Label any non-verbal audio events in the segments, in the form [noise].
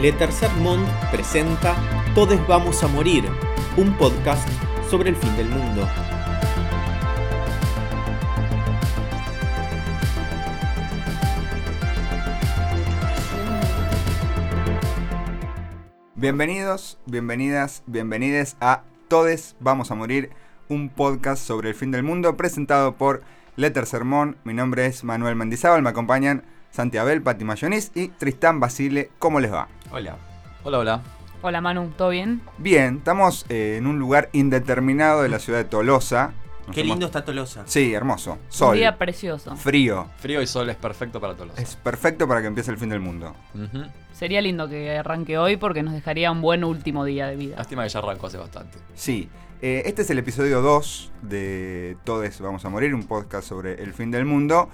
Le Tercer Monde presenta Todes Vamos a Morir, un podcast sobre el fin del mundo. Bienvenidos, bienvenidas, bienvenides a Todes Vamos a Morir, un podcast sobre el fin del mundo presentado por Letter Sermón. Mi nombre es Manuel Mendizábal, me acompañan Santi Abel, Pati Mayonis y Tristán Basile. ¿Cómo les va? Hola. Hola, hola. Hola Manu, ¿todo bien? Bien, estamos eh, en un lugar indeterminado de la ciudad de Tolosa. Nos Qué hemos- lindo está Tolosa. Sí, hermoso. Un Sol, día precioso. frío. Frío y sol es perfecto para todos. Es perfecto para que empiece el fin del mundo. Ujú. Sería lindo que arranque hoy porque nos dejaría un buen último día de vida. Lástima que ya arrancó hace bastante. Sí, eh, este es el episodio 2 de Todes Vamos a Morir, un podcast sobre el fin del mundo.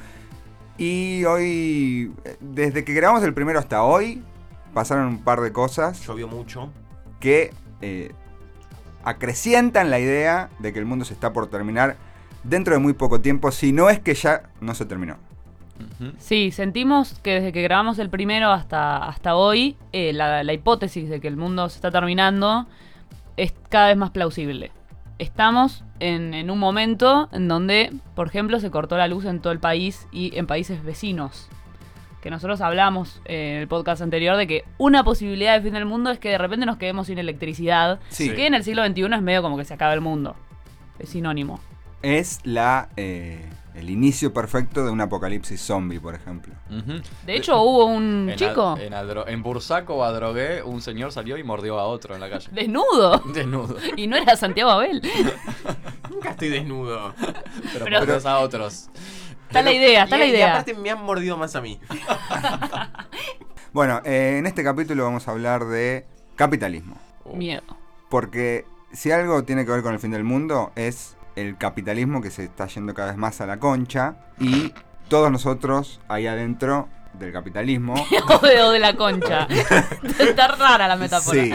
Y hoy, desde que grabamos el primero hasta hoy, pasaron un par de cosas Llovió mucho. que eh, acrecientan la idea de que el mundo se está por terminar dentro de muy poco tiempo, si no es que ya no se terminó. Sí, sentimos que desde que grabamos el primero hasta, hasta hoy, eh, la, la hipótesis de que el mundo se está terminando es cada vez más plausible. Estamos en, en un momento en donde, por ejemplo, se cortó la luz en todo el país y en países vecinos. Que nosotros hablamos en el podcast anterior de que una posibilidad de fin del mundo es que de repente nos quedemos sin electricidad. Sí. Que en el siglo XXI es medio como que se acaba el mundo. Es sinónimo. Es la, eh, el inicio perfecto de un apocalipsis zombie, por ejemplo. De hecho, hubo un En chico en, Adro- en Bursaco o Adrogué, un señor salió y mordió a otro en la calle. desnudo. [laughs] Desnudo. [laughs] Y no era Santiago Abel. [laughs] Nunca estoy desnudo. Pero, Pero- mordió a otros. Está la idea, está y, la y idea. aparte me han mordido más a mí. Bueno, eh, en este capítulo vamos a hablar de capitalismo. Miedo. Porque si algo tiene que ver con el fin del mundo es el capitalismo que se está yendo cada vez más a la concha y todos nosotros ahí adentro del capitalismo. [laughs] O de, o de la concha. [laughs] Está rara la metáfora. sí,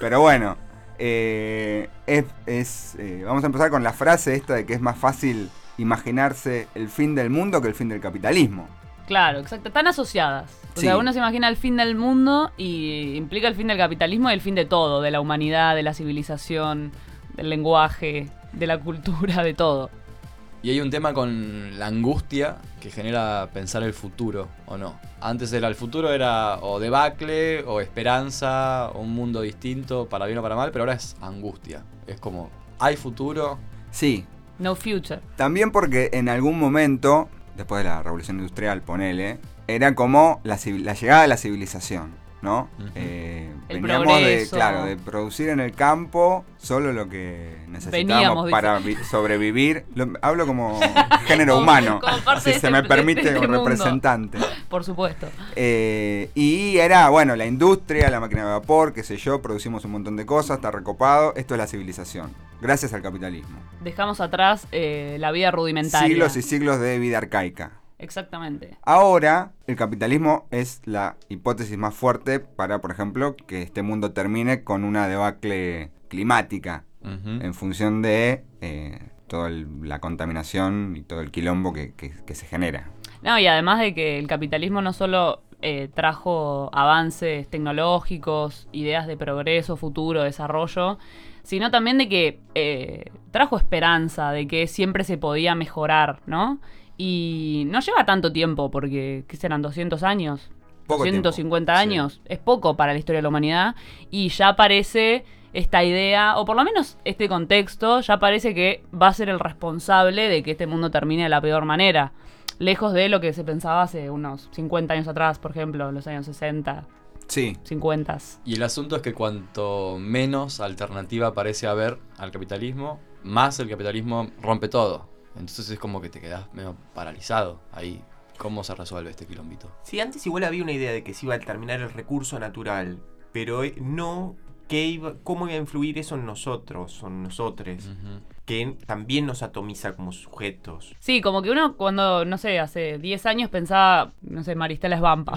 pero bueno, eh, es, es, eh, vamos a empezar con la frase esta de que es más fácil imaginarse el fin del mundo que el fin del capitalismo. Claro, exacto. Están asociadas. O Sí. sea, uno se imagina el fin del mundo y implica el fin del capitalismo y el fin de todo, de la humanidad, de la civilización, del lenguaje, de la cultura, de todo. Y hay un tema con la angustia que genera pensar el futuro, ¿o no? Antes era el futuro era o debacle, o esperanza, o un mundo distinto, para bien o para mal, pero ahora es angustia. Es como, ¿hay futuro? Sí, No future. También porque en algún momento, después de la revolución industrial, ponele, era como la, la llegada de la civilización, ¿no? Eh, veníamos de, claro, de producir en el campo solo lo que necesitábamos Veníamos, para vi- sobrevivir. Lo- hablo como [laughs] género Como- humano, como parte si de se este- me permite este un representante. Por supuesto. Eh, y era, bueno, la industria, la máquina de vapor, qué sé yo, producimos un montón de cosas, está recopado. Esto es la civilización, gracias al capitalismo. Dejamos atrás eh, la vida rudimentaria. Siglos y siglos de vida arcaica. Exactamente. Ahora, el capitalismo es la hipótesis más fuerte para, por ejemplo, que este mundo termine con una debacle climática en función de eh, toda el- la contaminación y todo el quilombo que, que- que se genera. No, y además de que el capitalismo no solo eh, trajo avances tecnológicos, ideas de progreso, futuro, desarrollo, sino también de que eh, trajo esperanza, de que siempre se podía mejorar, ¿no? Y no lleva tanto tiempo, porque, ¿qué serán? ¿200 años? Poco tiempo, 150 sí. años. Es poco para la historia de la humanidad. Y ya aparece esta idea, o por lo menos este contexto, ya parece que va a ser el responsable de que este mundo termine de la peor manera. Lejos de lo que se pensaba hace unos 50 años atrás, por ejemplo, los años 60, Sí, 50. Y el asunto es que cuanto menos alternativa parece haber al capitalismo, más el capitalismo rompe todo. Entonces es como que te quedas medio paralizado ahí. ¿Cómo se resuelve este quilombito? Sí, antes igual había una idea de que se iba a terminar el recurso natural, pero eh, no qué iba- cómo iba a influir eso en nosotros, o en nosotres, Ujú. Que también nos atomiza como sujetos. Sí, como que uno cuando, no sé, hace 10 años pensaba, no sé, Maristela es Vampa.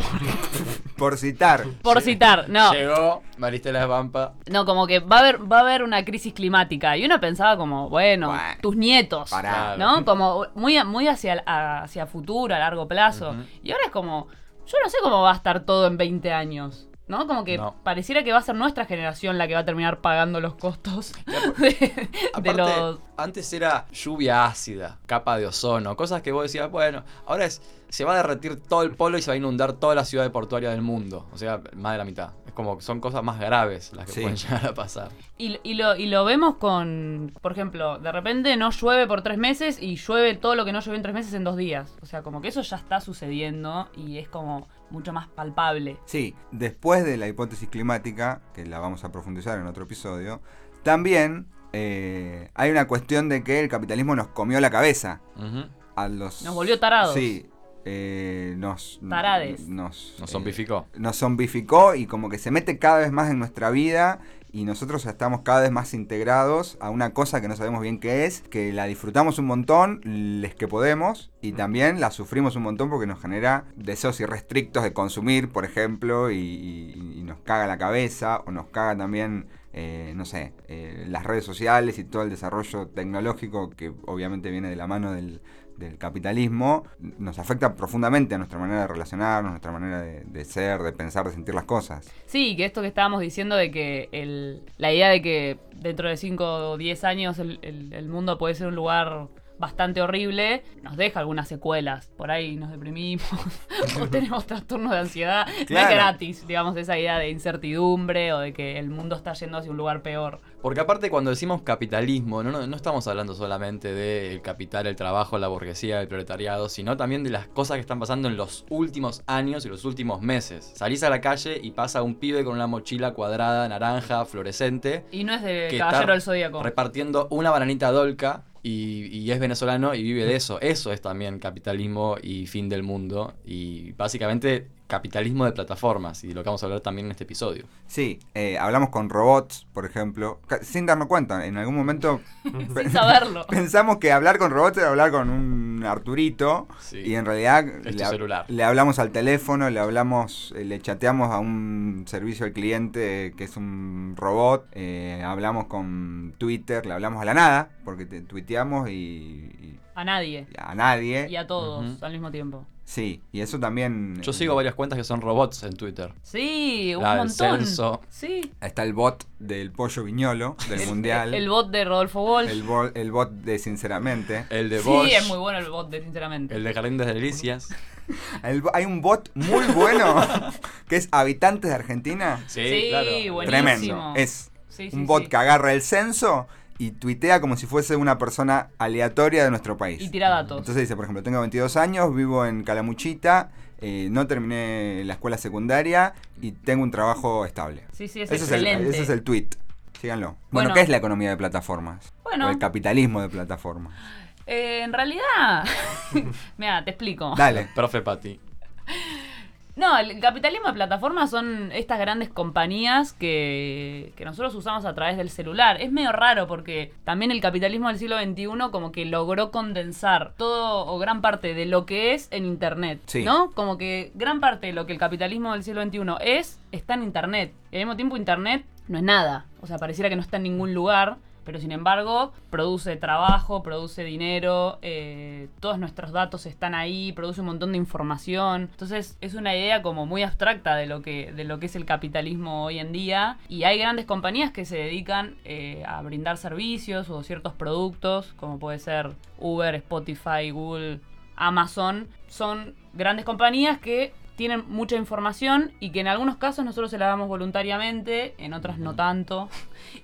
Por [laughs] citar. Por citar, no. Llegó Maristela Vampa. No, como que va a haber, va a haber una crisis climática. Y uno pensaba como, bueno, Bueno, tus nietos. pará. ¿No? Como muy, muy hacia, hacia futuro, a largo plazo. Y ahora es como, yo no sé cómo va a estar todo en 20 años. ¿No? Como que No. pareciera que va a ser nuestra generación la que va a terminar pagando los costos [laughs] de, de Aparte, los. antes era lluvia ácida, capa de ozono, cosas que vos decías, bueno, ahora es se va a derretir todo el polo y se va a inundar toda la ciudad portuaria del mundo. O sea, más de la mitad. Es como que son cosas más graves las que Sí. pueden [laughs] llegar a pasar. Y, y lo, y lo vemos con, por ejemplo, de repente no llueve por tres meses y llueve todo lo que no llovió en tres meses en dos días. O sea, como que eso ya está sucediendo y es como mucho más palpable. Sí, después de la hipótesis climática, que la vamos a profundizar en otro episodio, también eh, hay una cuestión de que el capitalismo nos comió la cabeza. A los, Nos volvió tarados. Sí, eh, nos, Tarades. Nos, Nos eh, zombificó. nos zombificó y como que se mete cada vez más en nuestra vida y nosotros estamos cada vez más integrados a una cosa que no sabemos bien qué es, que la disfrutamos un montón, les que podemos, y también la sufrimos un montón porque nos genera deseos irrestrictos de consumir, por ejemplo, y, y- y nos caga la cabeza, o nos caga también, eh, no sé, eh, las redes sociales y todo el desarrollo tecnológico que obviamente viene de la mano del, del capitalismo, nos afecta profundamente a nuestra manera de relacionarnos, nuestra manera de, ser, de pensar, de sentir las cosas. Sí, que esto que estábamos diciendo de que el, la idea de que dentro de 5 o 10 años el- el mundo puede ser un lugar bastante horrible, nos deja algunas secuelas. Por ahí nos deprimimos [laughs] o [laughs] tenemos trastornos de ansiedad. No es gratis, digamos, esa idea de incertidumbre o de que el mundo está yendo hacia un lugar peor. Porque aparte cuando decimos capitalismo, no, no, no estamos hablando solamente del capital, el trabajo, la burguesía, el proletariado, sino también de las cosas que están pasando en los últimos años y los últimos meses. Salís a la calle y pasa un pibe con una mochila cuadrada, naranja, fluorescente, Y no es de Caballero del Zodíaco. repartiendo una bananita dolca y, y es venezolano y vive de eso. Eso es también capitalismo y fin del mundo. Y básicamente capitalismo de plataformas y de lo que vamos a hablar también en este episodio. Sí, eh, hablamos con robots, por ejemplo, sin darnos cuenta, en algún momento [laughs] Sin saberlo. [laughs] pensamos que hablar con robots era hablar con un Arturito Sí. y en realidad le, celular. le hablamos al teléfono, le hablamos, eh, le chateamos a un servicio al cliente que es un robot, eh, hablamos con Twitter, le hablamos a la nada, porque te tuiteamos y, y A nadie. a nadie. Y a todos al mismo tiempo. Sí, y eso también... Yo eh, sigo varias cuentas que son robots en Twitter. Sí, un La del montón. censo. Sí. Está el bot del pollo viñolo del mundial. El bot de Rodolfo Walsh. El, bo- el bot de Sinceramente. El de sí, Bosch. es muy bueno el bot de sinceramente. El de Jardín de Delicias. El bo- hay un bot muy bueno [laughs] que es Habitantes de Argentina. Sí, Sí, claro. buenísimo. Tremendo. Es Sí, sí, un bot sí. que agarra el censo y tuitea como si fuese una persona aleatoria de nuestro país. Y tira datos. Entonces dice, por ejemplo, tengo 22 años, vivo en Calamuchita, eh, no terminé la escuela secundaria y tengo un trabajo estable. sí, sí, es ese, es el, excelente. ese es el tweet. Síganlo. Bueno, Bueno. ¿qué es la economía de plataformas? Bueno. O el capitalismo de plataformas. Eh, en realidad, [laughs] mira, te explico. Dale. Profe Pati. No, el capitalismo de plataformas son estas grandes compañías que, que nosotros usamos a través del celular. Es medio raro porque también el capitalismo del siglo XXI como que logró condensar todo o gran parte de lo que es en Internet. Sí. ¿No? Como que gran parte de lo que el capitalismo del siglo XXI es, está en Internet. Y al mismo tiempo Internet no es nada. O sea, pareciera que no está en ningún lugar. Pero sin embargo, produce trabajo, produce dinero, eh, todos nuestros datos están ahí, produce un montón de información. Entonces es una idea como muy abstracta de lo que, de lo que es el capitalismo hoy en día. Y hay grandes compañías que se dedican eh, a brindar servicios o ciertos productos, como puede ser Uber, Spotify, Google, Amazon. Son grandes compañías que tienen mucha información y que en algunos casos nosotros se la damos voluntariamente, en otras no tanto.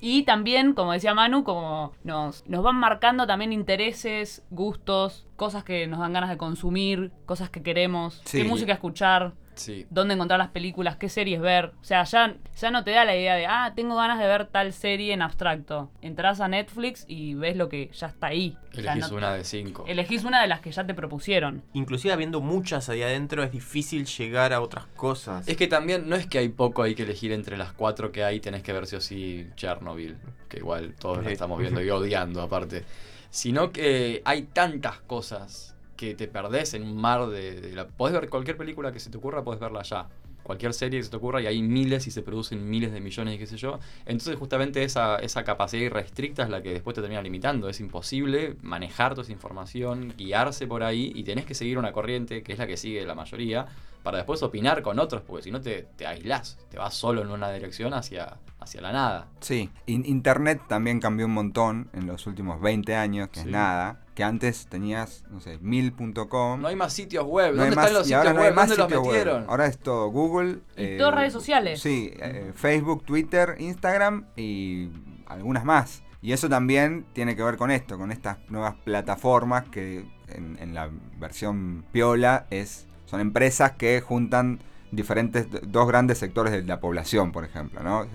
Y también, como decía Manu, como nos, nos van marcando también intereses, gustos, cosas que nos dan ganas de consumir, cosas que queremos, Sí. qué música escuchar. Sí. dónde encontrar las películas, qué series ver. O sea, ya, ya no te da la idea de, ah, tengo ganas de ver tal serie en abstracto. Entrás a Netflix y ves lo que ya está ahí. O sea, Elegís no- una de cinco. Elegís una de las que ya te propusieron. Inclusive habiendo muchas ahí adentro es difícil llegar a otras cosas. Es que también no es que hay poco hay que elegir entre las cuatro que hay, tenés que ver sí o sí Chernobyl, que igual todos la Sí. estamos viendo y odiando aparte. Sino que hay tantas cosas que te perdés en un mar de, de la... Podés ver cualquier película que se te ocurra, podés verla ya. Cualquier serie que se te ocurra y hay miles y se producen miles de millones y qué sé yo. Entonces justamente esa, esa capacidad irrestricta es la que después te termina limitando. Es imposible manejar toda esa información, guiarse por ahí y tenés que seguir una corriente que es la que sigue la mayoría para después opinar con otros, porque si no te, te aislás, te vas solo en una dirección hacia, hacia la nada. Sí, In- Internet también cambió un montón en los últimos 20 años, que es nada. Que antes tenías, no sé, mil.com. No hay más sitios web. No hay ¿Dónde más- están los sitios ahora no hay web? más ¿Dónde los sitios web. Ahora es todo Google. Y todas redes sociales. Sí, eh, Facebook, Twitter, Instagram y algunas más. Y eso también tiene que ver con esto, con estas nuevas plataformas que en, en la versión piola es, son empresas que juntan diferentes, dos grandes sectores de la población, por ejemplo, ¿no?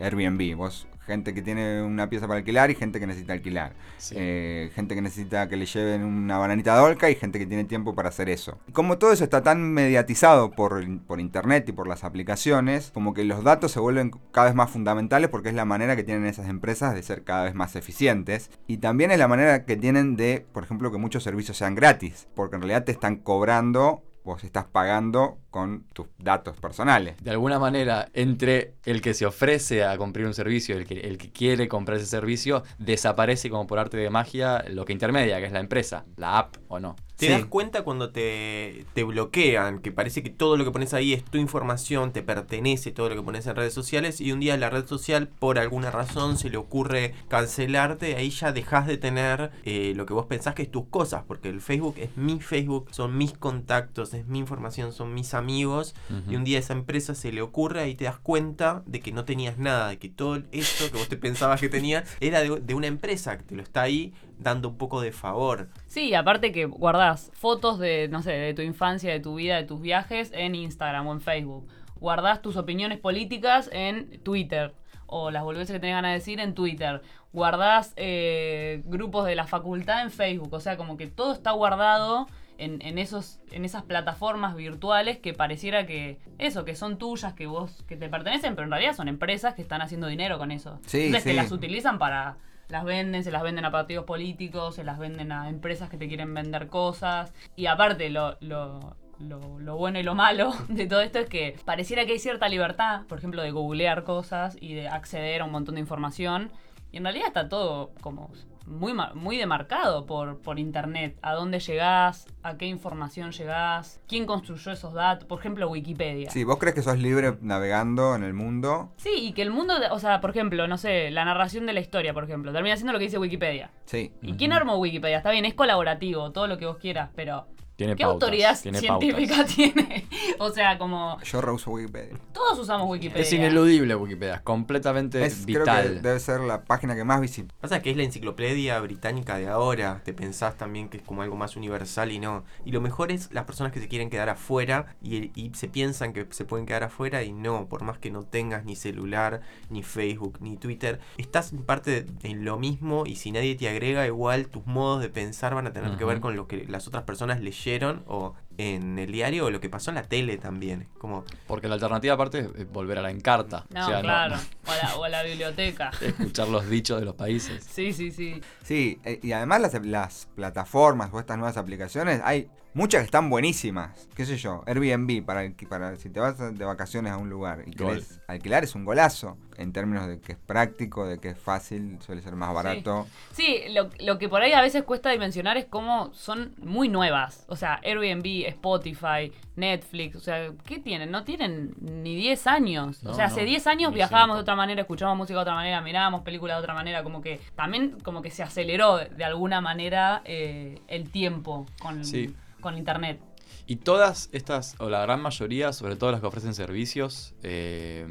Airbnb, vos, gente que tiene una pieza para alquilar y gente que necesita alquilar. Sí. Eh, gente que necesita que le lleven una bananita dolca y gente que tiene tiempo para hacer eso. Como todo eso está tan mediatizado por, por internet y por las aplicaciones, como que los datos se vuelven cada vez más fundamentales porque es la manera que tienen esas empresas de ser cada vez más eficientes. Y también es la manera que tienen de, por ejemplo, que muchos servicios sean gratis, porque en realidad te están cobrando, vos estás pagando con tus datos personales. De alguna manera, entre el que se ofrece a comprar un servicio y el que, el que quiere comprar ese servicio, desaparece como por arte de magia lo que intermedia, que es la empresa, la app o no. Te Sí. das cuenta cuando te, te bloquean, que parece que todo lo que pones ahí es tu información, te pertenece todo lo que pones en redes sociales y un día la red social por alguna razón se le ocurre cancelarte, ahí ya dejas de tener eh, lo que vos pensás que es tus cosas, porque el Facebook es mi Facebook, son mis contactos, es mi información, son mis amigos Ujú. y un día esa empresa se le ocurre y te das cuenta de que no tenías nada, de que todo esto que vos te [laughs] pensabas que tenías era de, de una empresa que te lo está ahí dando un poco de favor. Sí, aparte que guardás fotos de, no sé, de tu infancia, de tu vida, de tus viajes en Instagram o en Facebook. Guardás tus opiniones políticas en Twitter. O las boludeces que tenés ganas de decir en Twitter. Guardás eh, grupos de la facultad en Facebook. O sea, como que todo está guardado en, en esos, en esas plataformas virtuales que pareciera que eso, que son tuyas, que vos, que te pertenecen, pero en realidad son empresas que están haciendo dinero con eso. Sí, Entonces sí. que las utilizan para las venden, se las venden a partidos políticos, se las venden a empresas que te quieren vender cosas. Y aparte, lo, lo, lo, lo bueno y lo malo [laughs] de todo esto es que pareciera que hay cierta libertad, por ejemplo, de googlear cosas y de acceder a un montón de información. Y en realidad está todo como muy, muy demarcado por, por internet. A dónde llegás, a qué información llegás, quién construyó esos datos. Por ejemplo, Wikipedia. Sí, vos crees que sos libre navegando en el mundo. Sí, y que el mundo, o sea, por ejemplo, no sé, la narración de la historia, por ejemplo, termina siendo lo que dice Wikipedia. Sí. ¿Y quién armó Wikipedia? Está bien, es colaborativo, todo lo que vos quieras, pero Tiene ¿qué pautas, autoridad tiene científica pautas. tiene? [laughs] o sea, como Yo reuso Wikipedia. todos usamos Wikipedia. Es ineludible Wikipedia, es completamente Es, creo que vital. debe ser la página que más visita. Pasa que es la enciclopedia británica de ahora. Te pensás también que es como algo más universal y no. Y lo mejor es las personas que se quieren quedar afuera y, y se piensan que se pueden quedar afuera y no. Por más que no tengas ni celular, ni Facebook, ni Twitter, estás en parte de- en lo mismo y si nadie te agrega, igual tus modos de pensar van a tener que ver con lo que las otras personas leyeron o en el diario o lo que pasó en la tele también. Como Porque la alternativa aparte es volver a la encarta. No, o sea, claro. [laughs] O, a la, o a la biblioteca. [laughs] escuchar los dichos de los países. Sí, sí, sí. Sí, eh, y además las, las plataformas o estas nuevas aplicaciones, hay muchas que están buenísimas. ¿Qué sé yo? Airbnb, para, para si te vas de vacaciones a un lugar y Gol. querés alquilar, es un golazo. En términos de que es práctico, de que es fácil, suele ser más barato. Sí, lo, lo que por ahí a veces cuesta dimensionar es cómo son muy nuevas. O sea, Airbnb, Spotify, Netflix, o sea, ¿qué tienen? No tienen ni 10 años. o sea, no, hace 10 años viajábamos de otra manera, escuchábamos música de otra manera, mirábamos películas de otra manera, como que también como que se aceleró de alguna manera eh, el tiempo con, Sí. con internet. Y todas estas, o la gran mayoría, sobre todo las que ofrecen servicios, eh,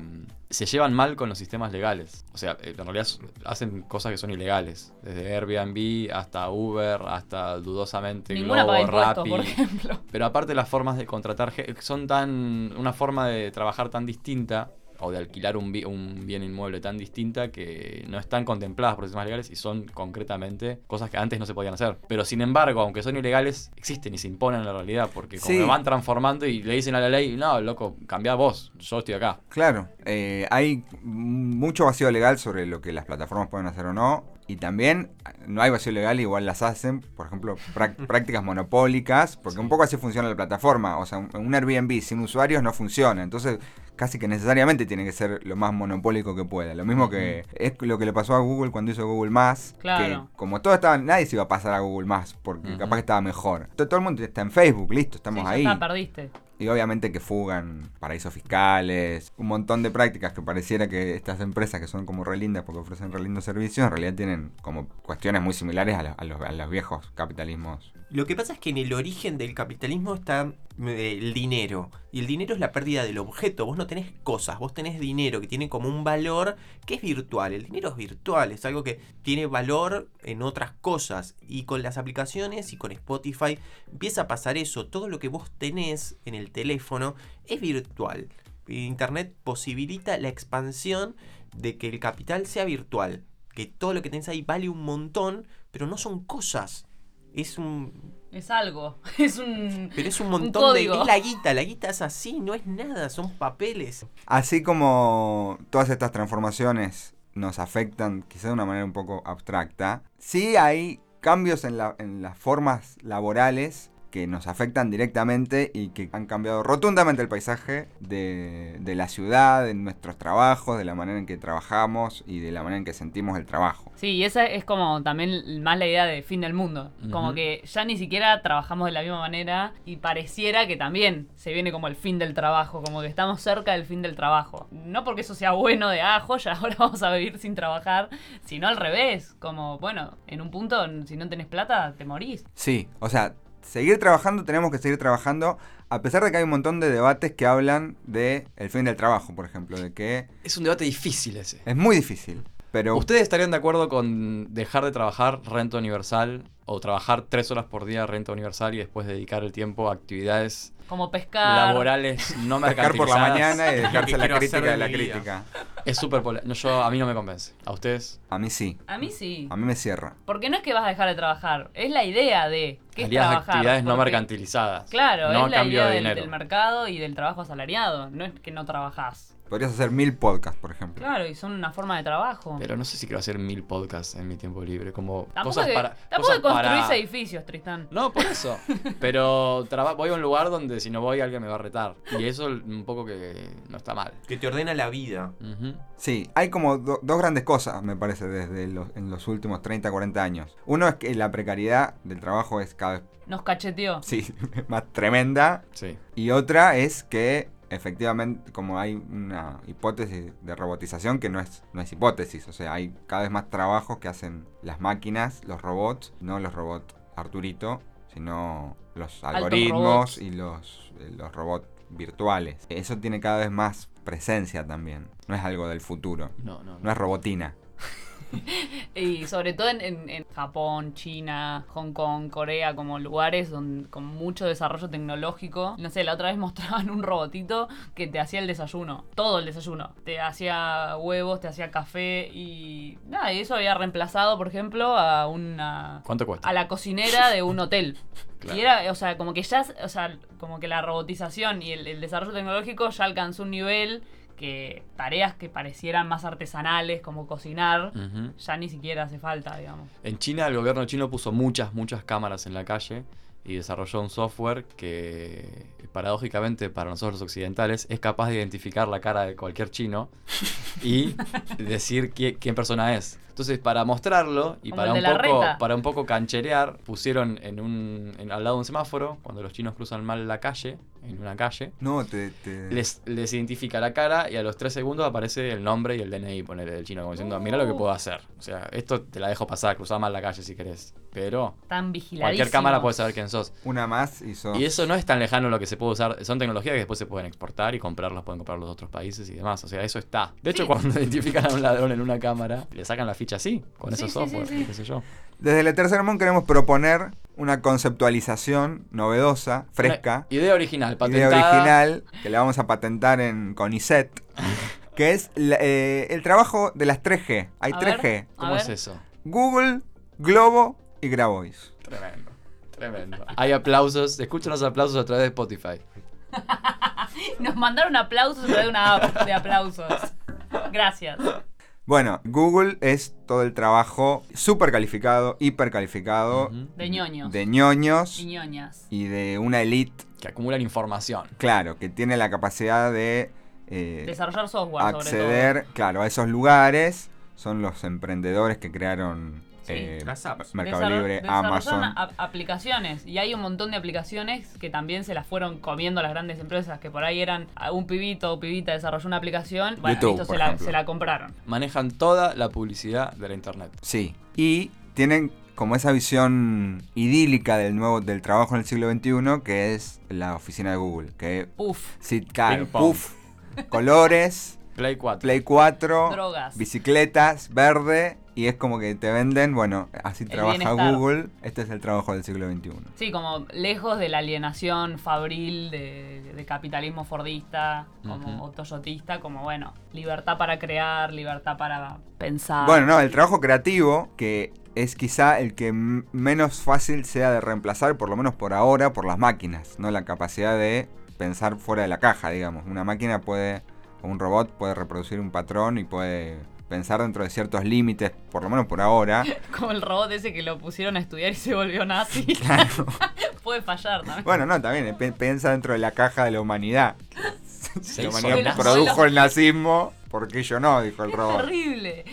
se llevan mal con los sistemas legales. O sea, eh, en realidad hacen cosas que son ilegales. Desde Airbnb hasta Uber, hasta dudosamente Ninguna Globo, Rappi. por ejemplo. Pero aparte las formas de contratar son tan una forma de trabajar tan distinta o de alquilar un, bi- un bien inmueble tan distinta que no están contempladas por sistemas legales y son concretamente cosas que antes no se podían hacer. Pero sin embargo, aunque son ilegales, existen y se imponen en la realidad porque como Sí. van transformando y le dicen a la ley, no, loco, cambia vos, yo estoy acá. Claro, eh, hay mucho vacío legal sobre lo que las plataformas pueden hacer o no. Y también no hay vacío legal, igual las hacen, por ejemplo, [laughs] prácticas monopólicas, porque un poco así funciona la plataforma. O sea, un Airbnb sin usuarios no funciona. Entonces, casi que necesariamente tiene que ser lo más monopólico que pueda. Lo mismo que es lo que le pasó a Google cuando hizo Google Más. Claro. Que como todo estaba, nadie se iba a pasar a Google Más, porque capaz que estaba mejor. Todo, todo el mundo está en Facebook, listo, Sí, estamos ya ahí. está, perdiste. Y obviamente que fugan paraísos fiscales, un montón de prácticas que pareciera que estas empresas que son como re lindas porque ofrecen re lindos servicios, en realidad tienen como cuestiones muy similares a, lo- a los, a los viejos capitalismos. Lo que pasa es que en el origen del capitalismo está eh, el dinero. Y el dinero es la pérdida del objeto. Vos no tenés cosas, vos tenés dinero que tiene como un valor que es virtual. El dinero es virtual, es algo que tiene valor en otras cosas. Y con las aplicaciones y con Spotify empieza a pasar eso. Todo lo que vos tenés en el teléfono es virtual. Internet posibilita la expansión de que el capital sea virtual. Que todo lo que tenés ahí vale un montón, pero no son cosas. Es un. Es algo. [laughs] Es un. Pero es un montón de. Es la guita, la guita es así, no es nada, son papeles. Así como todas estas transformaciones nos afectan quizá de una manera un poco abstracta, sí hay cambios en, la- en las formas laborales que nos afectan directamente y que han cambiado rotundamente el paisaje de, de la ciudad, de nuestros trabajos, de la manera en que trabajamos y de la manera en que sentimos el trabajo. Sí, y esa es como también más la idea de fin del mundo. Como que ya ni siquiera trabajamos de la misma manera y pareciera que también se viene como el fin del trabajo, como que estamos cerca del fin del trabajo. No porque eso sea bueno de, ah, joya, [laughs] ahora vamos a vivir sin trabajar, sino al revés, como, bueno, en un punto, si no tenés plata, te morís. Sí, o sea, seguir trabajando, tenemos que seguir trabajando, a pesar de que hay un montón de debates que hablan de el fin del trabajo, por ejemplo, de que Es un debate difícil ese. es muy difícil. Pero ¿Ustedes estarían de acuerdo con dejar de trabajar renta universal o trabajar tres horas por día renta universal y después dedicar el tiempo a actividades Como pescar. laborales no pescar por la mercantilizadas? mañana y dejarse la crítica de la crítica. Es súper no, yo A mí no me convence. ¿A ustedes? A mí sí, A mí sí. a mí me cierra. Porque no es que vas a dejar de trabajar, es la idea de que es trabajar. actividades no mercantilizadas. Claro, no es la cambio idea de del, dinero. del mercado y del trabajo asalariado. No es que no trabajás. Podrías hacer mil podcasts, por ejemplo. Claro, y son una forma de trabajo. Pero no sé si quiero hacer mil podcasts en mi tiempo libre. Como tampoco cosas que, para. tampoco cosas construís para- edificios, Tristán. No, por eso. [laughs] Pero traba- voy a un lugar donde si no voy alguien me va a retar. Y eso un poco que no está mal. Que te ordena la vida. Sí, hay como do- dos grandes cosas, me parece, desde los, en los últimos 30, 40 años. Uno es que la precariedad del trabajo es cada vez Nos cacheteó. sí, [laughs] más tremenda. Sí. Y otra es que efectivamente, como hay una hipótesis de robotización que no es, no es hipótesis, o sea, hay cada vez más trabajos que hacen las máquinas, los robots, no los robots Arturito, sino los algoritmos y los, eh, los robots virtuales. Eso tiene cada vez más presencia también, no es algo del futuro, No, no, no no. es robotina. [laughs] Y sobre todo en, en- en Japón, China, Hong Kong, Corea, como lugares don- con mucho desarrollo tecnológico. No sé, la otra vez [laughs] mostraban un robotito que te hacía el desayuno, todo el desayuno. Te hacía huevos, te hacía café y nada, y eso había reemplazado, por ejemplo, a una ¿Cuánto cuesta? a la cocinera de un hotel. [laughs] Claro. Y era, o sea, como que ya, o sea, como que la robotización y el, el desarrollo tecnológico ya alcanzó un nivel que tareas que parecieran más artesanales, como cocinar, ya ni siquiera hace falta, digamos. En China el gobierno chino puso muchas, muchas cámaras en la calle y desarrolló un software que paradójicamente para nosotros los occidentales es capaz de identificar la cara de cualquier chino [laughs] y decir qui- quién persona es. Entonces, para mostrarlo y para un, poco, para un poco cancherear, pusieron en un, en- al lado de un semáforo, cuando los chinos cruzan mal la calle, en una calle, No, te... te- les, les identifica la cara y a los tres segundos aparece el nombre y el DNI, ponele, del chino, como diciendo, mira lo que puedo hacer. O sea, esto te la dejo pasar, cruzar mal la calle si querés. Pero Tan cualquier cámara puede saber quién sos. Una más y sos... Y eso no es tan lejano lo que se puede usar. Son tecnologías que después se pueden exportar y comprarlas, pueden comprar los otros países y demás. O sea, eso está. De hecho, Sí. cuando [laughs] identifican a un ladrón en una cámara, le sacan la ficha así, con Sí, esos sí, sí, software, sí. qué sé yo. Desde el Tercer Mon queremos proponer una conceptualización novedosa, fresca, Una idea original, idea patentada. original, que la vamos a patentar en CONICET, [laughs] que es la- eh, el trabajo de las 3G. Hay A 3G. ver. A ¿Cómo es eso? Google, Globo y Grabois. Tremendo. Tremendo. Hay aplausos. Escuchen los aplausos a través de Spotify. [laughs] Nos mandaron aplausos a través de una app de aplausos. Gracias. Bueno, Google es todo el trabajo súper calificado, hiper calificado. De ñoños. de ñoños Y ñoñas. y de una elite, Que acumulan información. claro, que tiene la capacidad de eh, Desarrollar software, sobre acceder, claro, a esos lugares. Son los emprendedores que crearon Sí. eh, Las apps. Mercado Desarro- Libre, Amazon. aplicaciones. Y hay un montón de aplicaciones que también se las fueron comiendo las grandes empresas. Que por ahí eran a un pibito o pibita desarrolló una aplicación. Bueno, YouTube, listo, por se la, ejemplo. se la compraron. Manejan toda la publicidad de la internet. Sí. Y tienen como esa visión idílica del nuevo del trabajo en el siglo XXI, que es la oficina de Google. Que Uf. sí, claro, Ping pong. puff, colores, Play 4. Play 4, Drogas. bicicletas, verde, y es como que te venden, bueno, así El trabaja bienestar. Google, este es el trabajo del siglo XXI. Sí, como lejos de la alienación fabril de, de capitalismo fordista, como Ujú. o toyotista, como bueno, libertad para crear, libertad para pensar. Bueno, no, el trabajo creativo, que es quizá el que menos fácil sea de reemplazar, por lo menos por ahora, por las máquinas, ¿no? La capacidad de pensar fuera de la caja, digamos. Una máquina puede, o un robot puede reproducir un patrón y puede pensar dentro de ciertos límites, por lo menos por ahora. [laughs] Como el robot ese que lo pusieron a estudiar y se volvió nazi. Claro. [laughs] Puede fallar también. Bueno, no, también piensa dentro de la caja de la humanidad. Se la humanidad produjo el nazismo, ¿por qué yo no? Dijo el Es robot. terrible.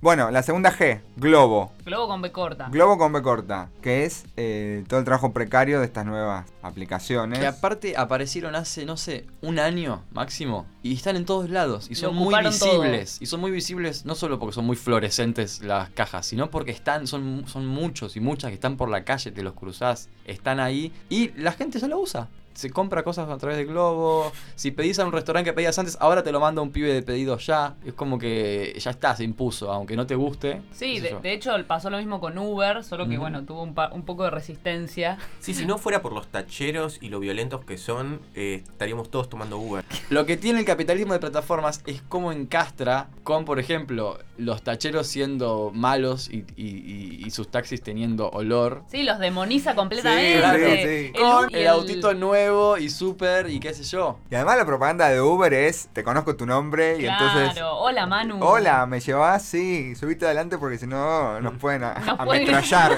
Bueno, la segunda G, globo. Globo con B corta. Globo con B corta, que es eh, todo el trabajo precario de estas nuevas aplicaciones. Que aparte aparecieron hace, no sé, un año máximo. Y están en todos lados. Y son muy todo. visibles. Y son muy visibles no solo porque son muy fluorescentes las cajas, sino porque están, son, son muchos y muchas que están por la calle, te los cruzás, están ahí. Y la gente ya lo usa. Se compra cosas a través de Globo. Si pedís a un restaurante que pedías antes, ahora te lo manda un pibe de pedido ya. Es como que ya está, se impuso, aunque no te guste. Sí, de, hecho pasó lo mismo con Uber, solo que bueno, tuvo un, pa- un poco de resistencia. Sí, si no fuera por los tacheros y lo violentos que son, eh, estaríamos todos tomando Uber. Lo que tiene el capitalismo de plataformas es cómo encastra con, por ejemplo, los tacheros siendo malos y, y- y- y sus taxis teniendo olor. Sí, los demoniza completamente. Sí, claro, sí. El- Con el, autito nuevo y súper y qué sé yo. Y además la propaganda de Uber es, te conozco tu nombre y Claro, entonces... hola Manu. Hola, ¿me llevas? Sí, subite adelante porque si no nos pueden a- Nos pueden- ametrallar.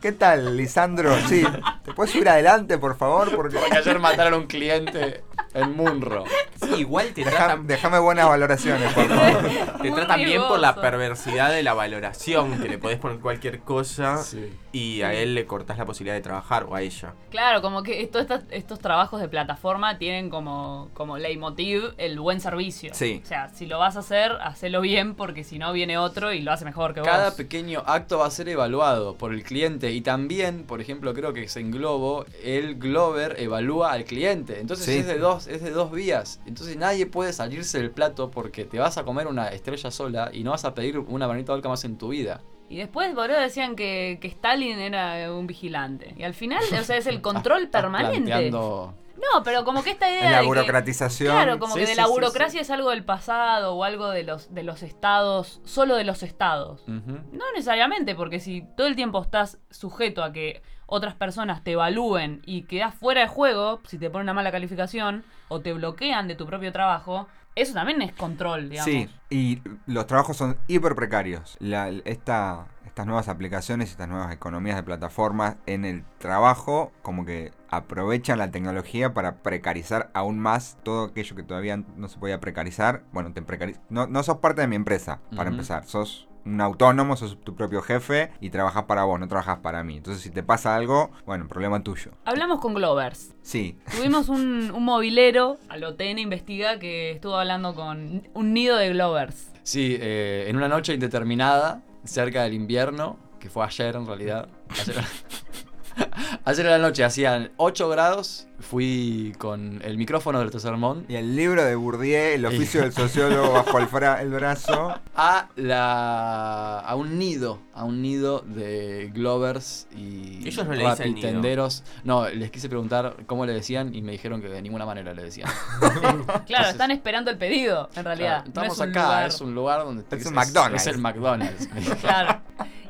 ¿Qué tal, Lisandro? Sí, ¿te puedes subir adelante, por favor? Porque Porque ayer mataron a un cliente en Munro. Sí, igual te Deja- tratan, déjame buenas valoraciones, por favor. [laughs] te Muy tratan bien por la perversidad de la valoración, que le podés poner cualquier cosa Sí. y a él le cortás la posibilidad de trabajar o a ella. Claro, como que esto- estos trabajos de plataforma tienen como, como leitmotiv el buen servicio. Sí. O sea, si lo vas a hacer, hacelo bien porque si no viene otro y lo hace mejor que Cada vos. pequeño acto va a ser evaluado por el cliente y también, por ejemplo, creo que es en Globo, el Glover evalúa al cliente. Entonces Sí. es de dos, es de dos vías. Entonces nadie puede salirse del plato porque te vas a comer una estrella sola y no vas a pedir una manita volca más en tu vida. Y después, boludo, decían que, que Stalin era un vigilante. Y al final, o sea, es el [laughs] control permanente. planteando- No, pero como que esta idea En la de que- burocratización. Claro, como Sí, que de sí, la sí, burocracia es algo del pasado o algo de los, de los estados, solo de los estados. No necesariamente, porque si todo el tiempo estás sujeto a que otras personas te evalúen y quedas fuera de juego, si te ponen una mala calificación o te bloquean de tu propio trabajo, eso también es control, digamos. Sí, y los trabajos son hiper precarios. La- esta, estas nuevas aplicaciones, estas nuevas economías de plataformas en el trabajo, como que aprovechan la tecnología para precarizar aún más todo aquello que todavía no se podía precarizar. Bueno, te precariz- no, no sos parte de mi empresa, para empezar. Sos un autónomo, sos tu propio jefe y trabajas para vos, no trabajas para mí. Entonces, si te pasa algo, bueno, problema tuyo. Hablamos con Glovers. Sí, Tuvimos un, un movilero, al OTN Investiga, que estuvo hablando con un nido de Glovers. Sí, eh, en una noche indeterminada, cerca del invierno, que fue ayer en realidad. Ayer, [laughs] [laughs] ayer a la noche hacían 8 grados. Fui con el micrófono del tercer mon Y el libro de Bourdieu, el oficio del sociólogo [laughs] bajo el, fra- el brazo. a la a un nido, a un nido de Glovers y Ellos no le dicen nido. rapitenderos. No, les quise preguntar cómo le decían y me dijeron que de ninguna manera le decían. [laughs] Claro, están esperando el pedido, en realidad. Claro, estamos no es un acá, lugar- es un lugar donde Es un McDonald's. Es el McDonald's. Claro.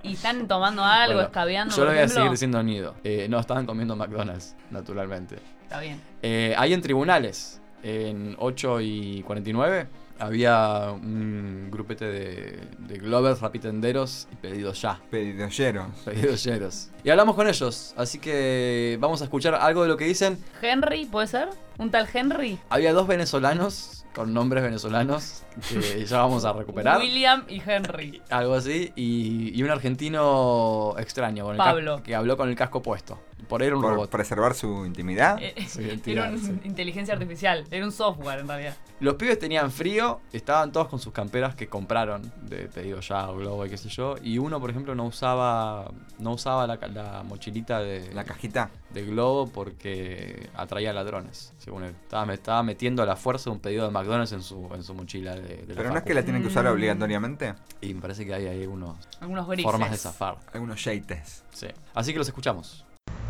Y están tomando algo, Bueno, escabeando, Yo lo voy a ejemplo. seguir diciendo nido. Eh, no, estaban comiendo McDonald's, naturalmente. Está bien. Eh, ahí en tribunales, en 8 y 49, había un grupete de, de Glovers, rapitenderos y pedidos ya. Pedidolleros. Pedidos yeros. Y hablamos con ellos, así que vamos a escuchar algo de lo que dicen. Henry, ¿puede ser? ¿Un tal Henry? Había dos venezolanos con nombres venezolanos que [laughs] ya vamos a recuperar. William y Henry. Algo así. Y, y un argentino extraño con Pablo. que habló con el casco puesto. Por ahí era un Por robot. preservar su intimidad. Eh, Su [laughs] era una sí. inteligencia artificial, era un software en realidad. Los pibes tenían frío, estaban todos con sus camperas que compraron de pedido ya o globo y qué sé yo. Y uno, por ejemplo, no usaba no usaba la, mochilita de, La cajita. de globo porque atraía ladrones, según él. Estaba, me estaba metiendo a la fuerza un pedido de McDonald's en su, en su mochila de, de la Pero no es que la tienen que usar Mm. obligatoriamente. Y me parece que hay ahí unos Algunos grises. formas de zafar. Algunos yates. Sí. Así que los escuchamos.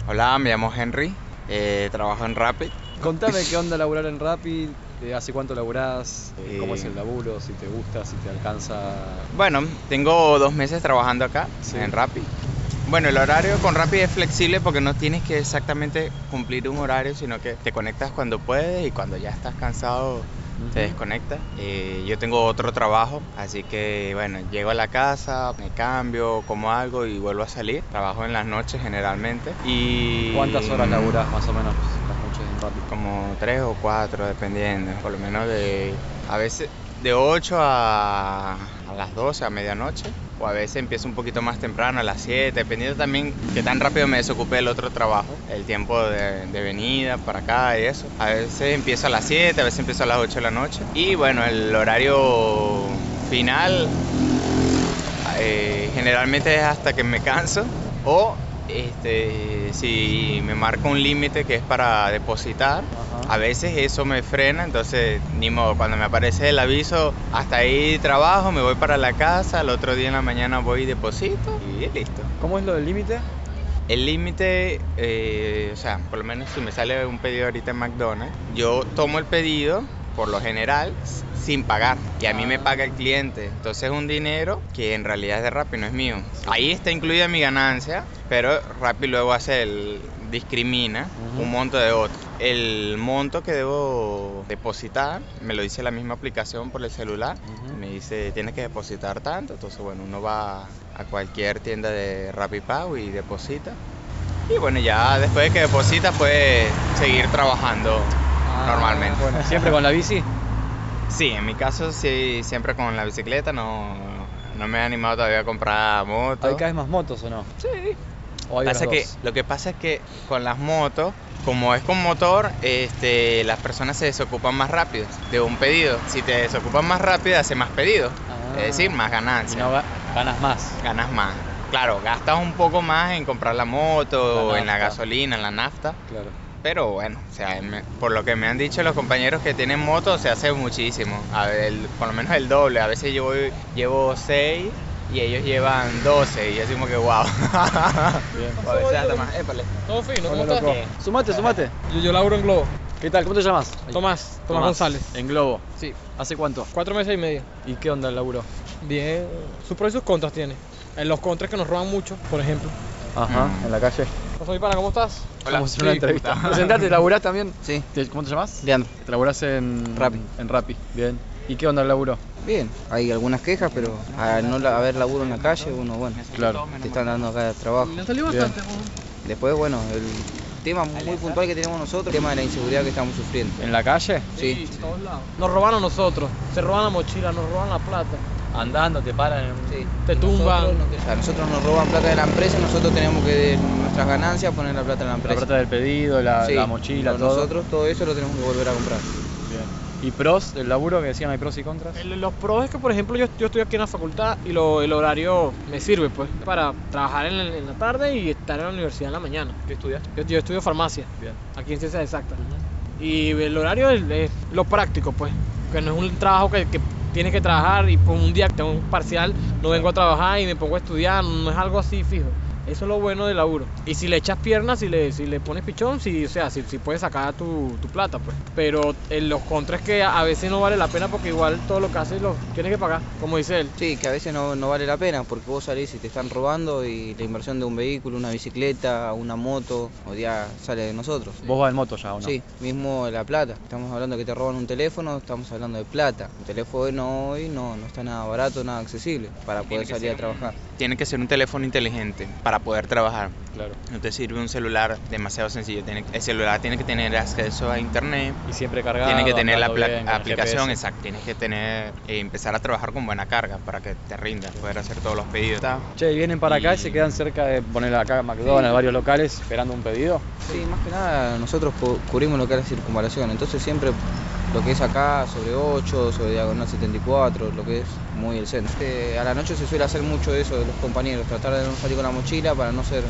Hola, me llamo Henry, eh, trabajo en Rapid. Contame [laughs] qué onda laburar en Rapid, eh, hace cuánto laburás, eh, cómo Eh. es el laburo, si te gusta, si te alcanza. Bueno, tengo dos meses trabajando acá Sí. en Rapid. Bueno, el horario con Rapid es flexible porque no tienes que exactamente cumplir un horario, sino que te conectas cuando puedes y cuando ya estás cansado te desconectas. Eh, yo tengo otro trabajo, así que bueno, llego a la casa, me cambio, como algo y vuelvo a salir. Trabajo en las noches generalmente. Y ¿Cuántas horas laburás más o menos las noches en Rapid? como tres o cuatro, dependiendo. Por lo menos de. A veces de 8 a, a las 12, a medianoche. O a veces empiezo un poquito más temprano, a las 7, dependiendo también que tan rápido me desocupe el otro trabajo. El tiempo de, de venida para acá y eso. A veces empiezo a las 7, a veces empiezo a las 8 de la noche. Y bueno, el horario final eh, generalmente es hasta que me canso o este, si me marca un límite que es para depositar, Ajá. a veces eso me frena, entonces ni modo, cuando me aparece el aviso, hasta ahí trabajo, me voy para la casa, el otro día en la mañana voy y deposito y listo. ¿Cómo es lo del límite? El límite, eh, o sea, por lo menos si me sale un pedido ahorita en McDonald's, yo tomo el pedido, por lo general, sin pagar. Y a mí me paga el cliente. Entonces es un dinero que en realidad es de Rappi, no es mío. Ahí está incluida mi ganancia, pero Rappi luego hace el discrimina un monto de otro. El monto que debo depositar me lo dice la misma aplicación por el celular. Me dice, tienes que depositar tanto. Entonces, bueno, uno va a cualquier tienda de Rappi Pago y deposita. Y bueno, ya después de que deposita, puede seguir trabajando normalmente. Ah, Bueno, ¿siempre con la bici? Sí, en mi caso, sí, siempre con la bicicleta. No, no me he animado todavía a comprar moto. ¿Hay cada vez más motos o no? Sí. ¿O hay Pasa que, lo que pasa es que con las motos, como es con motor, este, las personas se desocupan más rápido de un pedido. Si te desocupan más rápido, hace más pedido. Ah. Es decir, más Y ganancia. no ga- ganas más. ganas más. Claro, gastas un poco más en comprar la moto, La en la gasolina, en la nafta. Claro. Pero bueno, o sea, me- por lo que me han dicho los compañeros que tienen moto, se hace muchísimo. A ver, el- por lo menos el doble. A veces yo voy- llevo 6 y ellos llevan 12. Y así como que wow. [laughs] A veces hasta más. Épale. Todo fino, ¿cómo estás? Sumate, sumate. Yo, yo laburo en Globo. ¿Qué tal? ¿Cómo te llamas? Tomás, Tomás, González. En Globo. Sí, ¿Hace cuánto? cuatro meses y medio. ¿Y qué onda el laburo? Bien, sus pros y sus contras tiene. En los contras que nos roban mucho, por ejemplo. Ajá, Mm. en la calle. Mi pana, ¿cómo estás? Hola. Vamos a hacer una Sí, entrevista. puta. Presentate, ¿laburás también? Sí, Te- ¿Cómo te llamas? Leandro. ¿Laburás en Rappi. En Rappi, bien. ¿Y qué onda el laburo? Bien, hay algunas quejas, pero al no la- haber laburo en la calle, uno, bueno, Claro. te están dando acá trabajo. Le han salido Bien. bastante. ¿no? Después, bueno, el tema muy puntual que tenemos nosotros, el tema de la inseguridad que estamos sufriendo. ¿En la calle? Sí, en todos lados. Nos roban a nosotros, se roban la mochila, nos roban la plata, Andando, te paran sí. te tumban. Nosotros, nos roban plata de la empresa, nosotros tenemos que de nuestras ganancias poner la plata en la La empresa. plata del pedido, la, Sí, la mochila, todo. Nosotros todo eso lo tenemos que volver a comprar. Bien. ¿Y pros del laburo que decían hay pros y contras? El- Los pros es que, por ejemplo, yo, yo estoy aquí en la facultad y lo- el horario me sirve, pues, para trabajar en, la- en la tarde y estar en la universidad en la mañana. ¿Qué estudiaste? Yo, yo estudio farmacia, Bien. aquí en Ciencias Exactas. Y el horario es, es lo práctico, pues, que no es un trabajo que, que tienes que trabajar y por un día que tengo un parcial no vengo a trabajar y me pongo a estudiar, no es algo así fijo. Eso es lo bueno del laburo. Y si le echas piernas, si le, si le pones pichón, si, o sea, si, si puedes sacar tu, tu plata, pues. Pero en los contras es que a veces no vale la pena porque igual todo lo que haces lo tienes que pagar, como dice él. Sí, que a veces no, no vale la pena porque vos salís y te están robando y la inversión de un vehículo, una bicicleta, una moto, o ya sale de nosotros. ¿Vos vas en moto ya o no? Sí, mismo la plata. Estamos hablando que te roban un teléfono, estamos hablando de plata. Un teléfono hoy no, no está nada barato, nada accesible para poder salir a trabajar. Tiene que ser un teléfono inteligente para poder trabajar. Claro. No te sirve un celular demasiado sencillo. Tiene- el celular tiene que tener acceso a internet. Y siempre cargado. Tiene que tener la bien, aplicación, exacto. Tienes que tener, eh, empezar a trabajar con buena carga para que te rinda, poder hacer todos los pedidos. Che, y vienen para acá y se quedan cerca de poner acá McDonald's, varios locales, esperando un pedido. Sí, más que nada nosotros cu- cubrimos lo que es la circunvalación, entonces siempre lo que es acá, sobre 8, sobre diagonal 74, lo que es muy el centro. Eh, a la noche se suele hacer mucho eso de los compañeros, tratar de no salir con la mochila para no ser,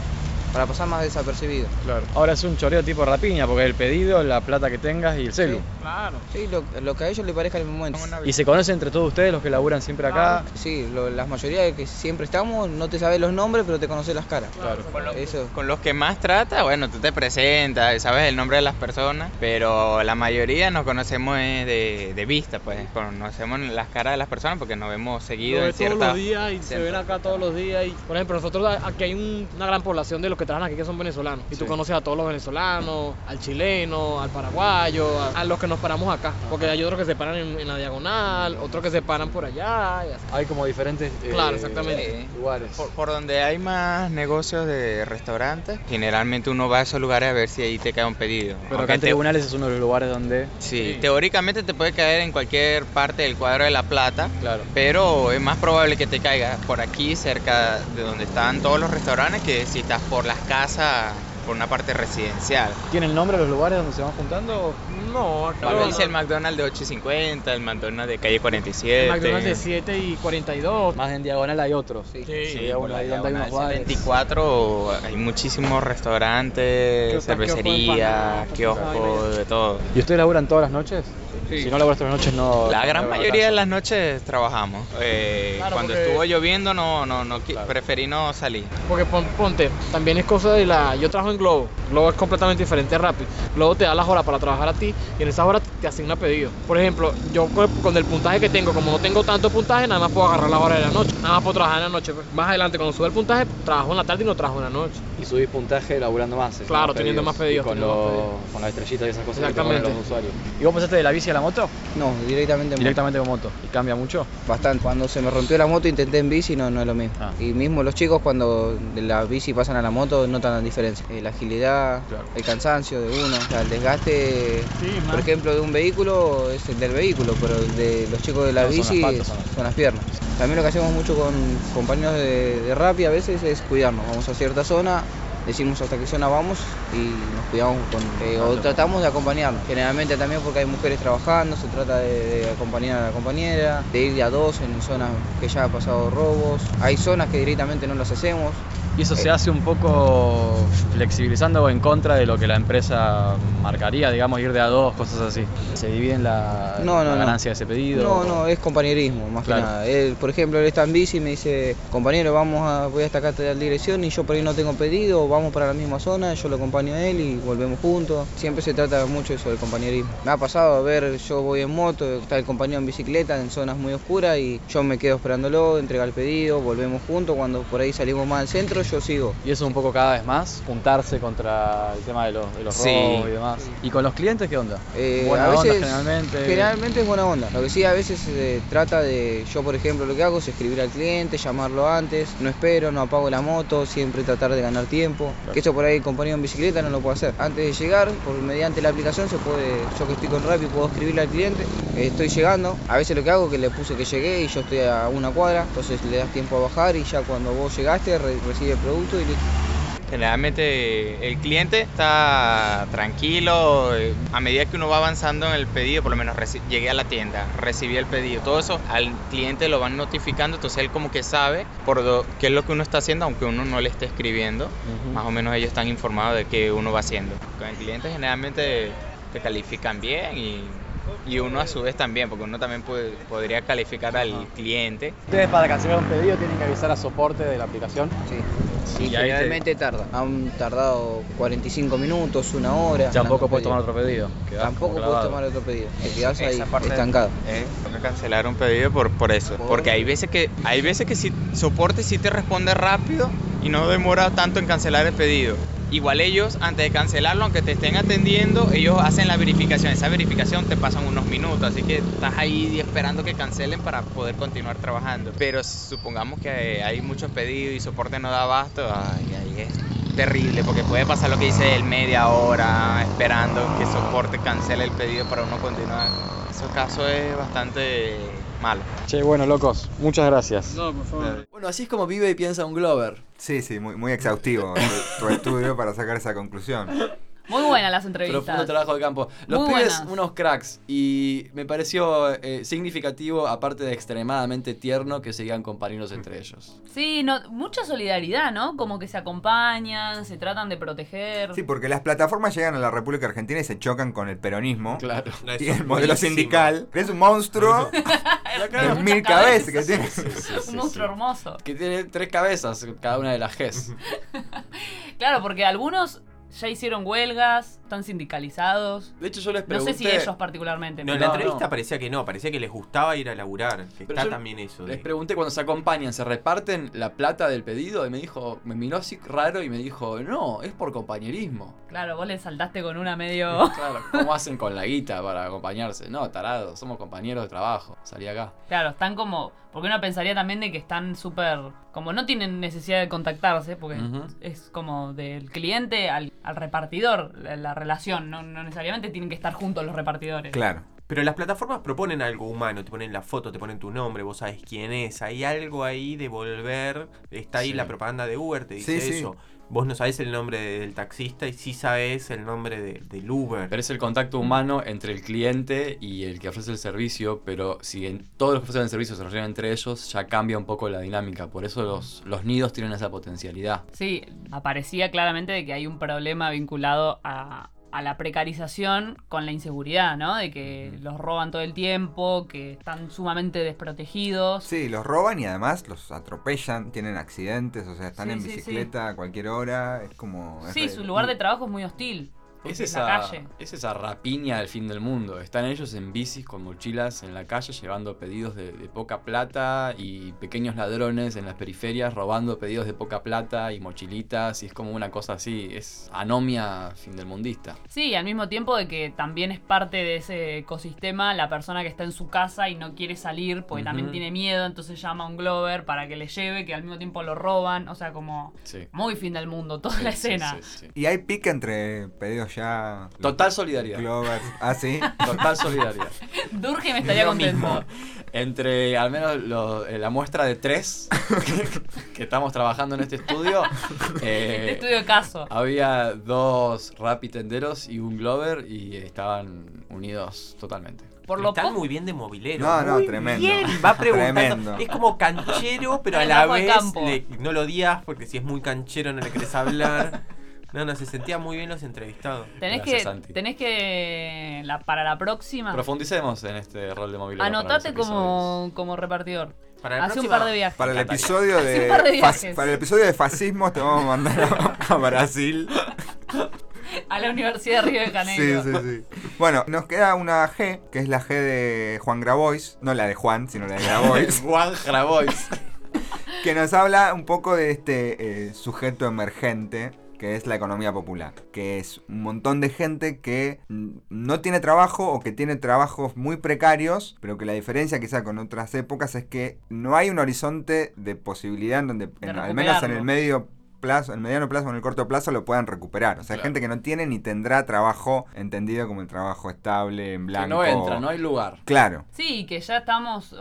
para pasar más desapercibido. Claro. Ahora es un choreo tipo rapiña, porque el pedido, la plata que tengas y el celu. Claro. Sí, lo, lo que a ellos les parezca en el momento. Y se conocen entre todos ustedes, los que laburan siempre acá. Sí, lo- la mayoría de que siempre estamos, no te sabes los nombres, pero te conoces las caras. Claro. Eso. Con los que más trata, bueno, tú te presentas, sabes el nombre de las personas, pero la mayoría nos conocemos de, de vista, pues conocemos las caras de las personas porque nos vemos seguido Lo en todos los días y se ven acá todos los días. Y, por ejemplo, nosotros aquí hay un- una gran población de los que trabajan aquí que son venezolanos. Y tú conoces a todos los venezolanos, al chileno, al paraguayo, a, a los que nos paramos acá. Porque hay otros que se paran en, en la diagonal, otros que se paran por allá. y así. Hay como diferentes eh, Claro, exactamente. lugares. Por, por donde hay más negocios de restaurantes, generalmente uno va a esos lugares a ver si ahí te cae un pedido. Pero Aunque acá en te- tribunales es uno de los lugares donde. Sí, teóricamente te puede caer en cualquier parte del cuadro de la plata, Claro. pero es más probable que te caiga por aquí, cerca de donde están todos los restaurantes, que si estás por las casas, por una parte residencial. ¿Tienen nombre los lugares donde se van juntando? No, no. vez el McDonald's de 8 y 50, el McDonald's de calle 47. El McDonald's de 7 y 42. Más en diagonal hay otros. Sí. Sí. Sí, donde hay unos diagonal bares. 24 hay muchísimos restaurantes, Kioscos, cervecería, kioscos de empanadas, kioscos, de todo. ¿Y ustedes laburan todas las noches? Sí. Si no laburas todas las noches, no. La no gran mayoría de las noches trabajamos. Eh, Claro, cuando porque- estuvo lloviendo no, no, no Claro. preferí no salir. Porque pon- ponte, también es cosa de la. Yo trabajo en Globo. Globo es completamente diferente a Rappi. Globo te da las horas para trabajar a ti y en esas horas te asigna pedido. Por ejemplo, yo con, con el puntaje que tengo, como no tengo tanto puntaje, nada más puedo agarrar las horas de la noche. Nada más puedo trabajar en la noche. Más adelante, cuando sube el puntaje, trabajo en la tarde y no trabajo en la noche. Y subís puntaje laburando más. Claro, más teniendo más pedidos, Y con, teniendo más los- con las estrellitas y esas cosas que Exactamente. los usuarios. ¿Y vos pasaste de la bici a la moto? No, directamente en moto. Directamente con moto. ¿Y cambia mucho? Bastante. Cuando se me rompió la moto intenté en bici, no, no es lo mismo. Ah. Y mismo los chicos cuando de la bici pasan a la moto notan la diferencia. Eh, la agilidad, Claro. el cansancio de uno, o sea, el desgaste, Sí, por ejemplo, de un vehículo es el del vehículo, pero el de los chicos de la No, son bici las patas, son, son las piernas. También lo que hacemos mucho con compañeros de, de Rappi a veces es cuidarnos. Vamos a cierta zona, decimos hasta qué zona vamos y nos cuidamos con, eh, o tratamos de acompañarnos. Generalmente también porque hay mujeres trabajando, se trata de, de acompañar a la compañera, de ir de a dos en zonas que ya ha pasado robos. Hay zonas que directamente no las hacemos. ¿Y eso se hace un poco flexibilizando o en contra de lo que la empresa marcaría, digamos, ir de a dos, cosas así? ¿Se dividen la, No, no, la no. ganancia de ese pedido? No, no, es compañerismo, más Claro. que nada. Él, por ejemplo, él está en bici y me dice, compañero, vamos a, voy hasta acá tal dirección y yo por ahí no tengo pedido, vamos para la misma zona, yo lo acompaño a él y volvemos juntos. Siempre se trata mucho eso del compañerismo. Me ha pasado a ver, yo voy en moto, está el compañero en bicicleta en zonas muy oscuras y yo me quedo esperándolo, entrega el pedido, volvemos juntos, cuando por ahí salimos más al centro, yo sigo. Y eso un poco cada vez más, juntarse contra el tema de los, de los Sí. robos y demás. ¿Y con los clientes qué onda? Eh, Buena a onda veces, generalmente. Generalmente es buena onda. Lo que sí, a veces se trata de. Yo, por ejemplo, lo que hago es escribir al cliente, llamarlo antes, no espero, no apago la moto, siempre tratar de ganar tiempo. Que eso por ahí el compañero en bicicleta no lo puede hacer. Antes de llegar, por mediante la aplicación se puede. Yo que estoy con Rappi puedo escribirle al cliente, eh, estoy llegando. A veces lo que hago es que le puse que llegué y yo estoy a una cuadra, entonces le das tiempo a bajar y ya cuando vos llegaste re- recibe el producto y listo. Generalmente el cliente está tranquilo, eh, a medida que uno va avanzando en el pedido, por lo menos llegué a la tienda, recibí el pedido, todo eso al cliente lo van notificando, entonces él como que sabe por do- qué es lo que uno está haciendo, aunque uno no le esté escribiendo, más o menos ellos están informados de qué uno va haciendo. Con el cliente generalmente te califican bien y, y uno a su vez también, porque uno también puede- podría calificar al cliente. Ustedes para cancelar un pedido tienen que avisar a soporte de la aplicación. Sí. Sí, Y ahí te- generalmente tarda. Han tardado 45 minutos, una hora. Tampoco puedes tomar otro pedido. quedás Tampoco puedes tomar otro pedido. Te quedas ahí Esa parte- estancado. Eh, cancelar un pedido por, por eso. Por- Porque hay veces que hay veces que si soporte sí te responde rápido y no demora tanto en cancelar el pedido. Igual ellos, antes de cancelarlo, aunque te estén atendiendo, ellos hacen la verificación. Esa verificación te pasan unos minutos, así que estás ahí esperando que cancelen para poder continuar trabajando. Pero supongamos que hay muchos pedidos y soporte no da abasto, ay, ahí es terrible, porque puede pasar lo que dice el media hora esperando que soporte cancele el pedido para uno continuar. Ese caso es bastante malo. Che, bueno, locos, muchas gracias. No, por favor. Bueno, así es como vive y piensa un Glover. Sí, sí, muy, muy exhaustivo tu, tu [laughs] estudio para sacar esa conclusión. Muy buenas las Profundo entrevistas. trabajo de campo. Los Muy pibes, buenas. unos cracks. Y me pareció eh, significativo, aparte de extremadamente tierno, que sigan compañeros entre ellos. Sí, no, mucha solidaridad, ¿no? Como que se acompañan, se tratan de proteger. Sí, porque las plataformas llegan a la República Argentina y se chocan con el peronismo. Claro. [laughs] Y el modelo buenísimo. sindical, que es un monstruo mil cabezas que tiene. Un monstruo hermoso. Que tiene tres cabezas, cada una de las Gs. Claro, porque algunos ya hicieron huelgas, están sindicalizados. De hecho, yo les No pregunté. sé si ellos particularmente. No, en la entrevista no. parecía que no, parecía que les gustaba ir a laburar. Que está también eso. de- Les pregunté cuando se acompañan, ¿se reparten la plata del pedido? Y me dijo, me miró así raro y me dijo, no, es por compañerismo. Claro, vos le saltaste con una medio. [laughs] Claro, [laughs] ¿cómo hacen con la guita para acompañarse? No, tarado, somos compañeros de trabajo. Salí acá. Claro, están como. Porque uno pensaría también de que están súper. Como no tienen necesidad de contactarse, porque es como del cliente al, al repartidor la, la relación. No, no necesariamente tienen que estar juntos los repartidores. Claro. Pero las plataformas proponen algo humano, te ponen la foto, te ponen tu nombre, vos sabes quién es, hay algo ahí de volver, está ahí Sí. la propaganda de Uber, te dice Sí, sí. eso. Vos no sabés el nombre del taxista y sí sabés el nombre de- del Uber. Pero es el contacto humano entre el cliente y el que ofrece el servicio, pero si en todos los que ofrecen el servicio se relacionan entre ellos, ya cambia un poco la dinámica. Por eso los, los nidos tienen esa potencialidad. Sí, aparecía claramente de que hay un problema vinculado a, a la precarización con la inseguridad, ¿no? De que los roban todo el tiempo, que están sumamente desprotegidos. Sí, los roban y además los atropellan, tienen accidentes, o sea, están Sí, en sí, sí. bicicleta a cualquier hora, es como... es Sí, re- su lugar de trabajo es muy hostil. Es la esa, calle. es esa rapiña del fin del mundo. Están ellos en bicis con mochilas en la calle llevando pedidos de, de poca plata y pequeños ladrones en las periferias robando pedidos de poca plata y mochilitas y es como una cosa así. Es anomia fin del mundista. Sí, y al mismo tiempo de que también es parte de ese ecosistema la persona que está en su casa y no quiere salir porque también tiene miedo, entonces llama a un Glover para que le lleve, que al mismo tiempo lo roban, o sea, como Sí. muy fin del mundo, toda Sí, la sí, escena. sí, sí. Y hay pique entre pedidos ya... Total solidaridad. Glovers. Ah, sí. [laughs] Total solidaridad. Durge me estaría Lo contento. mismo. Entre al menos lo- eh, la muestra de tres que, [laughs] que estamos trabajando en este estudio, [laughs] eh, Este estudio de caso. había dos rapitenderos y un Glover y estaban unidos totalmente. Por lo Están poco. muy bien de mobilero. No, no, Muy tremendo. bien, va preguntando. Tremendo. Es como canchero, pero a la de vez campo. le- no lo odias porque si es muy canchero no le querés hablar. No, no, se sentía muy bien los entrevistados. Tenés Gracias, que, Santi. tenés que la, para la próxima, Profundicemos en este rol de movilidad. anotate como, como repartidor. Para Hace un par de viajes. Para el episodio Hace de un par de fas- para el episodio de fascismo te vamos a mandar a, a Brasil. A la Universidad de Río de Sí, Janeiro. sí, sí. Bueno, nos queda una G, que es la G de Juan Grabois, no la de Juan, sino la de Grabois, [laughs] Juan Grabois. que nos habla un poco de este eh, sujeto emergente que es la economía popular, que es un montón de gente que no tiene trabajo o que tiene trabajos muy precarios, pero que la diferencia quizá con otras épocas es que no hay un horizonte de posibilidad en donde, en- al menos en el medio plazo, en el mediano plazo o en el corto plazo lo puedan recuperar. O sea, Claro. gente que no tiene ni tendrá trabajo entendido como el trabajo estable, en Que blanco. no entra, no hay lugar. Claro. Sí, que ya estamos,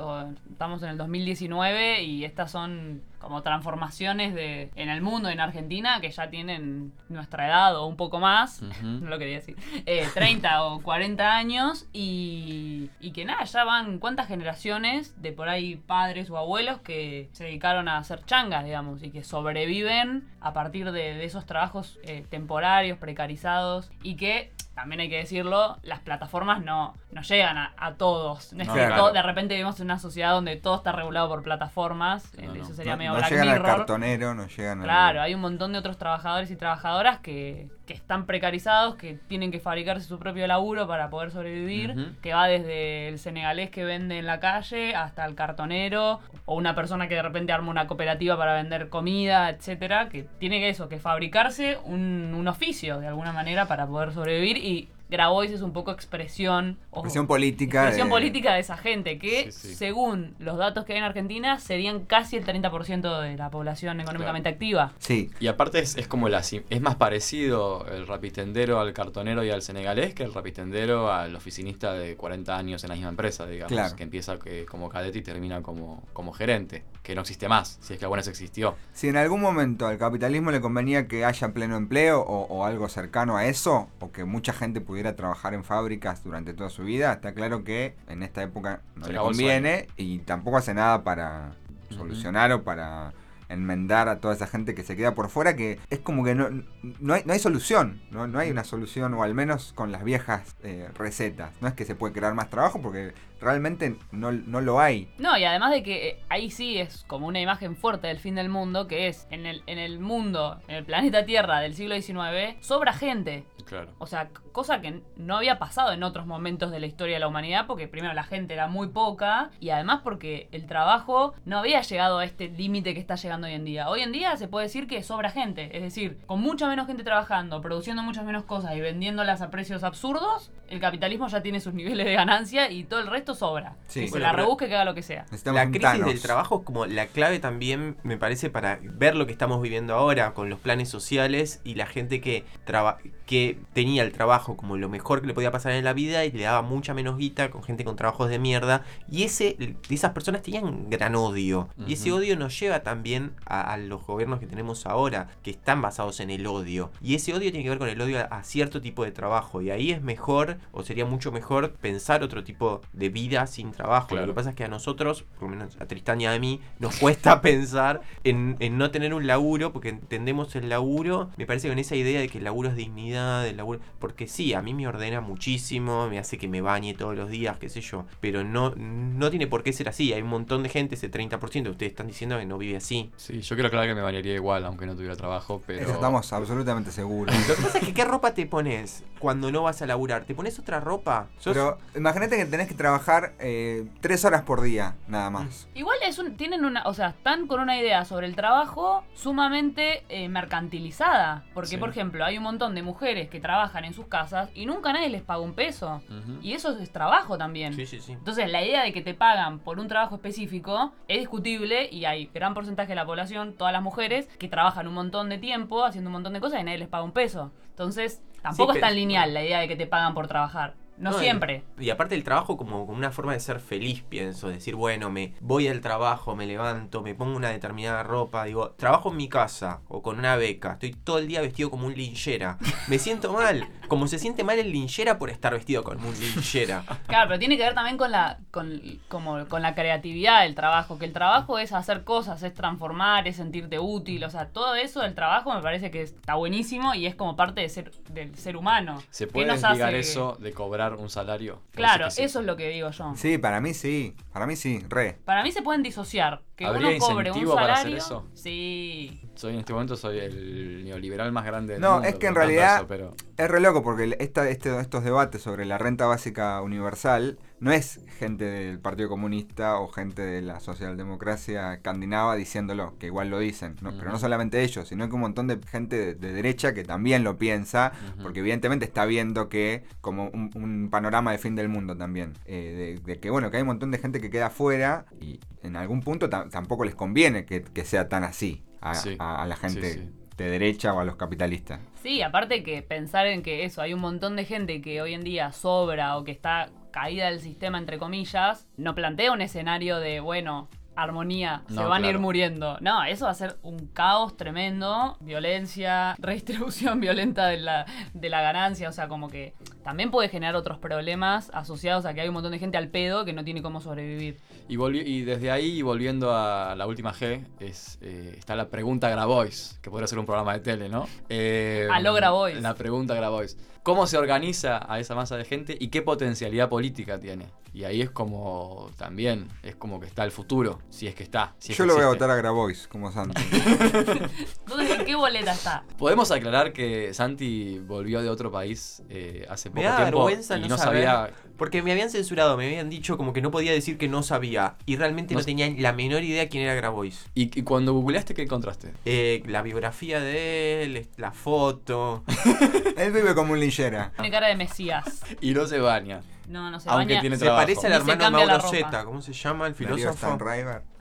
estamos en el 2019 y estas son como transformaciones de en el mundo, en Argentina, que ya tienen nuestra edad o un poco más, [laughs] no lo quería decir, eh, 30 o 40 años y, y que nada, ya van cuántas generaciones de por ahí padres o abuelos que se dedicaron a hacer changas, digamos, y que sobreviven a partir de, de esos trabajos eh, temporarios, precarizados y que... También hay que decirlo, las plataformas no, no llegan a, a todos. No es No, que claro. todo- de repente vivimos en una sociedad donde todo está regulado por plataformas. No, no. Eso sería No, medio no Black llegan al cartonero, no llegan al- Claro, hay un montón de otros trabajadores y trabajadoras que, que están precarizados, que tienen que fabricarse su propio laburo para poder sobrevivir, que va desde el senegalés que vende en la calle hasta el cartonero, o una persona que de repente arma una cooperativa para vender comida, etcétera, que tiene que eso, que fabricarse un, un oficio de alguna manera para poder sobrevivir y Grabois es un poco expresión ojo, Expresión política. expresión de- política de esa gente que, Sí, sí. según los datos que hay en Argentina, serían casi el 30% de la población económicamente activa. Sí, Y aparte es, es como la es más parecido el rapitendero al cartonero y al senegalés que el rapitendero al oficinista de 40 años en la misma empresa, digamos, Claro. que empieza que- como cadete y termina como, como gerente, que no existe más, si es que alguna vez existió. Si en algún momento al capitalismo le convenía que haya pleno empleo o, o algo cercano a eso, o que mucha gente pudiera trabajar en fábricas durante toda su vida, está claro que en esta época no Se le conviene y tampoco hace nada para Ujú. solucionar o para enmendar a toda esa gente que se queda por fuera, que es como que no, no, hay, no hay solución, ¿no? no hay una solución, o al menos con las viejas eh, recetas. No es que se puede crear más trabajo porque realmente no, no lo hay. No, y además de que eh, ahí sí es como una imagen fuerte del fin del mundo, que es en el, en el mundo, en el planeta Tierra del siglo XIX, sobra gente. Claro. O sea, cosa que no había pasado en otros momentos de la historia de la humanidad, porque primero la gente era muy poca y además porque el trabajo no había llegado a este límite que está llegando hoy en día. Hoy en día se puede decir que sobra gente, es decir, con mucha menos gente trabajando, produciendo muchas menos cosas y vendiéndolas a precios absurdos, el capitalismo ya tiene sus niveles de ganancia y todo el resto sobra. Sí. Que se la rebusque que haga lo que sea. La crisis Thanos. del trabajo es como la clave también, me parece, para ver lo que estamos viviendo ahora con los planes sociales y la gente que, traba- que tenía el trabajo como lo mejor que le podía pasar en la vida y le daba mucha menos guita con gente con trabajos de mierda. Y ese, esas personas tenían gran odio. Y ese odio nos lleva también a, a los gobiernos que tenemos ahora, que están basados en el odio. Y ese odio tiene que ver con el odio a, a cierto tipo de trabajo. Y ahí es mejor, o sería mucho mejor, pensar otro tipo de vida sin trabajo. Claro. Lo que pasa es que a nosotros, por lo menos a Tristán y a mí, nos cuesta [laughs] pensar en, en no tener un laburo, porque entendemos el laburo, me parece con esa idea de que el laburo es dignidad, laburo, porque sí, a mí me ordena muchísimo, me hace que me bañe todos los días, qué sé yo, pero no, no tiene por qué ser así, hay un montón de gente, ese 30%, ustedes están diciendo que no vive así. Sí, yo quiero aclarar que me bañaría igual, aunque no tuviera trabajo, pero... Eso estamos absolutamente seguros. Lo que pasa es que qué ropa te pones cuando no vas a laburar, ¿te pones otra ropa? ¿Sos- Pero imagínate que tenés que trabajar eh, tres horas por día, nada más. Igual es un, tienen una, o sea, están con una idea sobre el trabajo sumamente eh, mercantilizada. Porque, Sí. por ejemplo, hay un montón de mujeres que trabajan en sus casas y nunca nadie les paga un peso. Y eso es trabajo también. Sí, sí, sí. Entonces, la idea de que te pagan por un trabajo específico es discutible y hay gran porcentaje de la población, todas las mujeres, que trabajan un montón de tiempo haciendo un montón de cosas y nadie les paga un peso. Entonces, tampoco Sí, es tan lineal la idea de que te pagan por trabajar. No, siempre. Y, aparte el trabajo como, como una forma de ser feliz, pienso. Decir, bueno, me voy al trabajo, me levanto, me pongo una determinada ropa. Digo, trabajo en mi casa o con una beca. Estoy todo el día vestido como un linchera. Me siento mal. Como se siente mal el linchera por estar vestido como un linchera. Claro, pero tiene que ver también con la, con, como, con la creatividad del trabajo, que el trabajo es hacer cosas, es transformar, es sentirte útil, o sea, todo eso del trabajo me parece que está buenísimo y es como parte de ser, del ser humano. ¿Se ¿Qué puede desligar hace- eso de cobrar un salario? Claro, sí. eso es lo que digo yo. Sí, para mí sí. Para mí sí, re. Para mí se pueden disociar, que ¿Habría uno cobre un incentivo para hacer salario. eso? Sí. Soy en este momento soy el neoliberal más grande del No, mundo. es que en realidad- eso, pero- Es re loco porque esta, este- estos debates sobre la renta básica universal no es gente del Partido Comunista o gente de la socialdemocracia escandinava diciéndolo, que igual lo dicen, ¿no? pero no solamente ellos, sino que un montón de gente de, de derecha que también lo piensa, porque evidentemente está viendo que como un, un panorama de fin del mundo también, eh, de, de que bueno, que hay un montón de gente que queda afuera y en algún punto tampoco les conviene que, que sea tan así a, Sí. a- a la gente Sí, sí. de derecha o a los capitalistas. Sí, aparte que pensar en que eso, hay un montón de gente que hoy en día sobra o que está caída del sistema, entre comillas, no plantea un escenario de, bueno, armonía, se van a ir muriendo. No, eso va a ser un caos tremendo, violencia, [laughs] redistribución violenta de la, de la ganancia, o sea, como que también puede generar otros problemas asociados a que hay un montón de gente al pedo que no tiene cómo sobrevivir. Y, desde ahí, volviendo a la última G, es, eh, está la pregunta Grabois, que podría ser un programa de tele, ¿no? Eh, A lo Grabois. La pregunta Grabois. ¿Cómo se organiza a esa masa de gente y qué potencialidad política tiene? Y ahí es como, también, es como que está el futuro, si es que está. si es Yo que lo voy a votar a Grabois como Santi. [laughs] Entonces, ¿en qué boleta está? Podemos aclarar que Santi volvió de otro país eh, hace Me poco da tiempo vergüenza y no, no saber, sabía Porque me habían censurado, me habían dicho como que no podía decir que no sabía. Y realmente no, No- tenía la menor idea quién era Grabois. ¿Y, y cuando googleaste qué encontraste? Eh, la biografía de él, la foto. [laughs] Él vive como un linchera. Tiene cara de Mesías. Y no se baña. No, no se Aunque baña. tiene Se trabajo. parece al hermano Mauro. Zeta. ¿Cómo se llama el filósofo?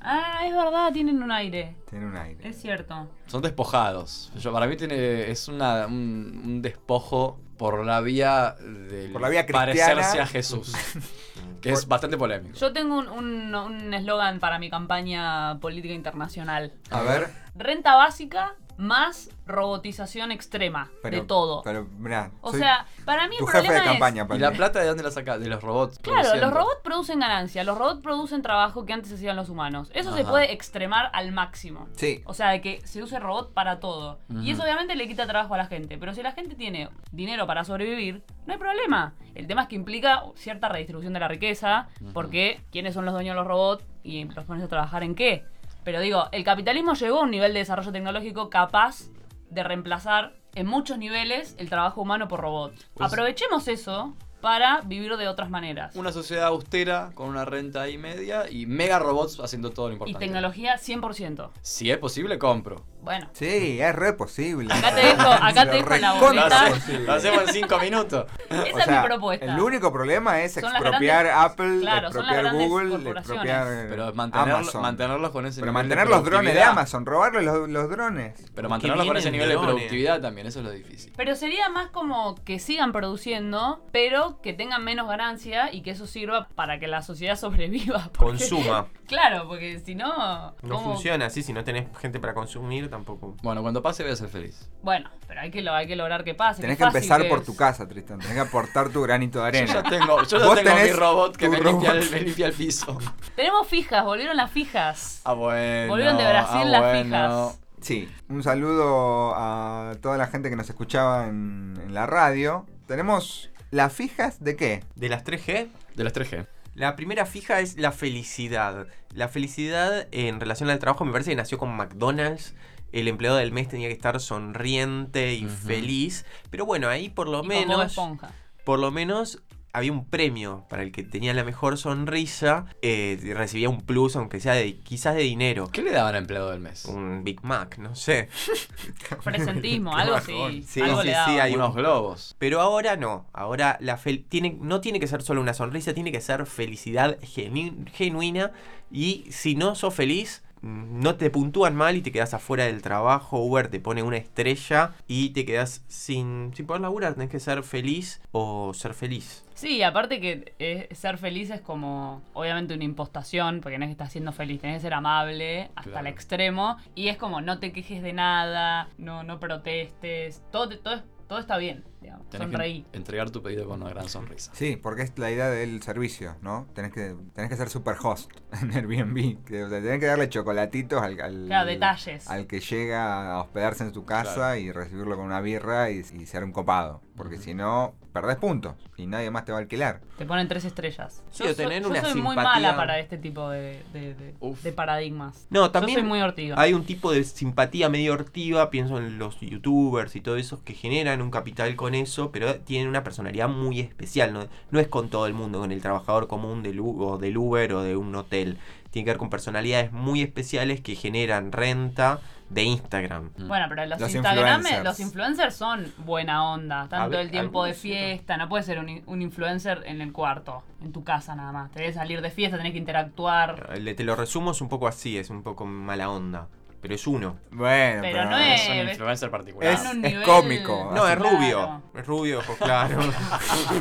Ah, es verdad, tienen un aire. tiene un aire. Es cierto. Son despojados. Yo, para mí tiene, es una, un, un despojo por la vía del Por la vía cristiana. parecerse a Jesús. [laughs] que es bastante polémico. Yo tengo un- un un eslogan para mi campaña política internacional. A ver. Renta básica más robotización extrema Pero, de todo. Pero, mirá, o sea, para mí el jefe problema de campaña, ¿Y Pali. la plata de dónde la saca? De los robots. es... Claro, los robots producen ganancia, los robots producen trabajo que antes hacían los humanos. Eso se puede extremar al máximo. Sí. O sea, de que se use robot para todo. Y eso obviamente le quita trabajo a la gente. Pero si la gente tiene dinero para sobrevivir, no hay problema. El tema es que implica cierta redistribución de la riqueza, porque quiénes son los dueños de los robots y los pones a trabajar en qué. Pero digo, el capitalismo llegó a un nivel de desarrollo tecnológico capaz de reemplazar en muchos niveles el trabajo humano por robots. Pues- Aprovechemos eso para vivir de otras maneras. Una sociedad austera con una renta ahí media y mega robots haciendo todo lo Y importante. tecnología 100%. Si es posible, compro. Bueno, Sí, es re posible. Acá te dejo- acá te dejo la boleta. Lo hacemos en 5 minutos. esa O es sea, mi propuesta. El único problema es Son expropiar grandes- Apple, claro, expropiar Google, expropiar Pero mantenerlo- Amazon. mantenerlos con ese Pero nivel de mantener los drones de. Amazon, robarle los, los drones. Pero mantenerlos con ese nivel de productividad también, eso es lo difícil. Pero sería más como que sigan produciendo, pero que tengan menos ganancia y que eso sirva para que la sociedad [laughs] sobreviva. porque- Consuma. [laughs] Claro, porque si no. No funciona así, si no tenés gente para consumir tampoco. Bueno, cuando pase voy a ser feliz. Bueno, pero hay que, lo, hay que lograr que pase. Tenés que empezar por tu casa, Tristan. Tenés que aportar tu granito de arena. Yo ya tengo, yo ya tengo mi robot que me limpia, el, me limpia el piso. Tenemos fijas, volvieron las fijas. Ah, bueno. Volvieron de Brasil ah, las bueno. fijas. Sí, un saludo a toda la gente que nos escuchaba en, en la radio. Tenemos las fijas de qué? De las 3G, De las 3G. la primera fija es la felicidad. La felicidad en relación al trabajo me parece que nació con McDonald's. El empleado del mes tenía que estar sonriente y feliz. Pero bueno, ahí por lo Y menos. Esponja. por lo menos había un premio para el que tenía la mejor sonrisa, eh, recibía un plus, aunque sea de, quizás de dinero. ¿Qué le daban a empleado del mes? Un Big Mac, no sé. [laughs] Presentismo, algo así. Sí, algo sí, le sí, hay unos globos. Pero ahora no, ahora la fel- tiene, no tiene que ser solo una sonrisa, tiene que ser felicidad genu- genuina y si no sos feliz, no te puntúan mal y te quedas afuera del trabajo, Uber te pone una estrella y te quedas sin, sin poder laburar, tenés que ser feliz o ser feliz. Sí, aparte que eh, ser feliz es como, obviamente, una impostación, porque no es que estás siendo feliz, tenés que ser amable hasta Claro. el extremo, y es como, no te quejes de nada, no, no protestes, todo, todo, todo está bien, digamos, Tenés sonreí. que entregar tu pedido con una gran sonrisa. Sí, porque es la idea del servicio, ¿no? Tenés que, tenés que ser super host [laughs] en Airbnb. Que, o sea, tenés que darle chocolatitos al, al, Claro, detalles. al que llega a hospedarse en tu casa Claro. y recibirlo con una birra y, y ser un copado. Porque si no, perdés puntos y nadie más te va a alquilar. Te ponen tres estrellas. Sí, yo o tener soy, yo una soy muy mala para este tipo de, de- de- Uf. de paradigmas. No, también Yo soy muy ortiga. hay un tipo de simpatía medio hortiva, pienso en los youtubers y todo eso que generan un capital con eso, pero tienen una personalidad muy especial, no, no es con todo el mundo, con el trabajador común del, o del Uber o de un hotel. Tiene que ver con personalidades muy especiales que generan renta de Instagram. Mm. Bueno, pero los, Los Instagrames, influencers. los influencers son buena onda. Todo ver, el tiempo de fiesta. No puedes ser un, un influencer en el cuarto, en tu casa nada más. Tenés que salir de fiesta, tenés que interactuar. De Te lo resumo es un poco así, es un poco mala onda, pero es uno. Bueno, Pero no es- Es un influencer particular. Es- cómico. No, es Claro. rubio, es rubio, ojos claros. [laughs]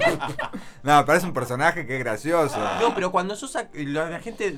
[laughs] No, pero es un personaje que es gracioso. No, pero cuando sos la gente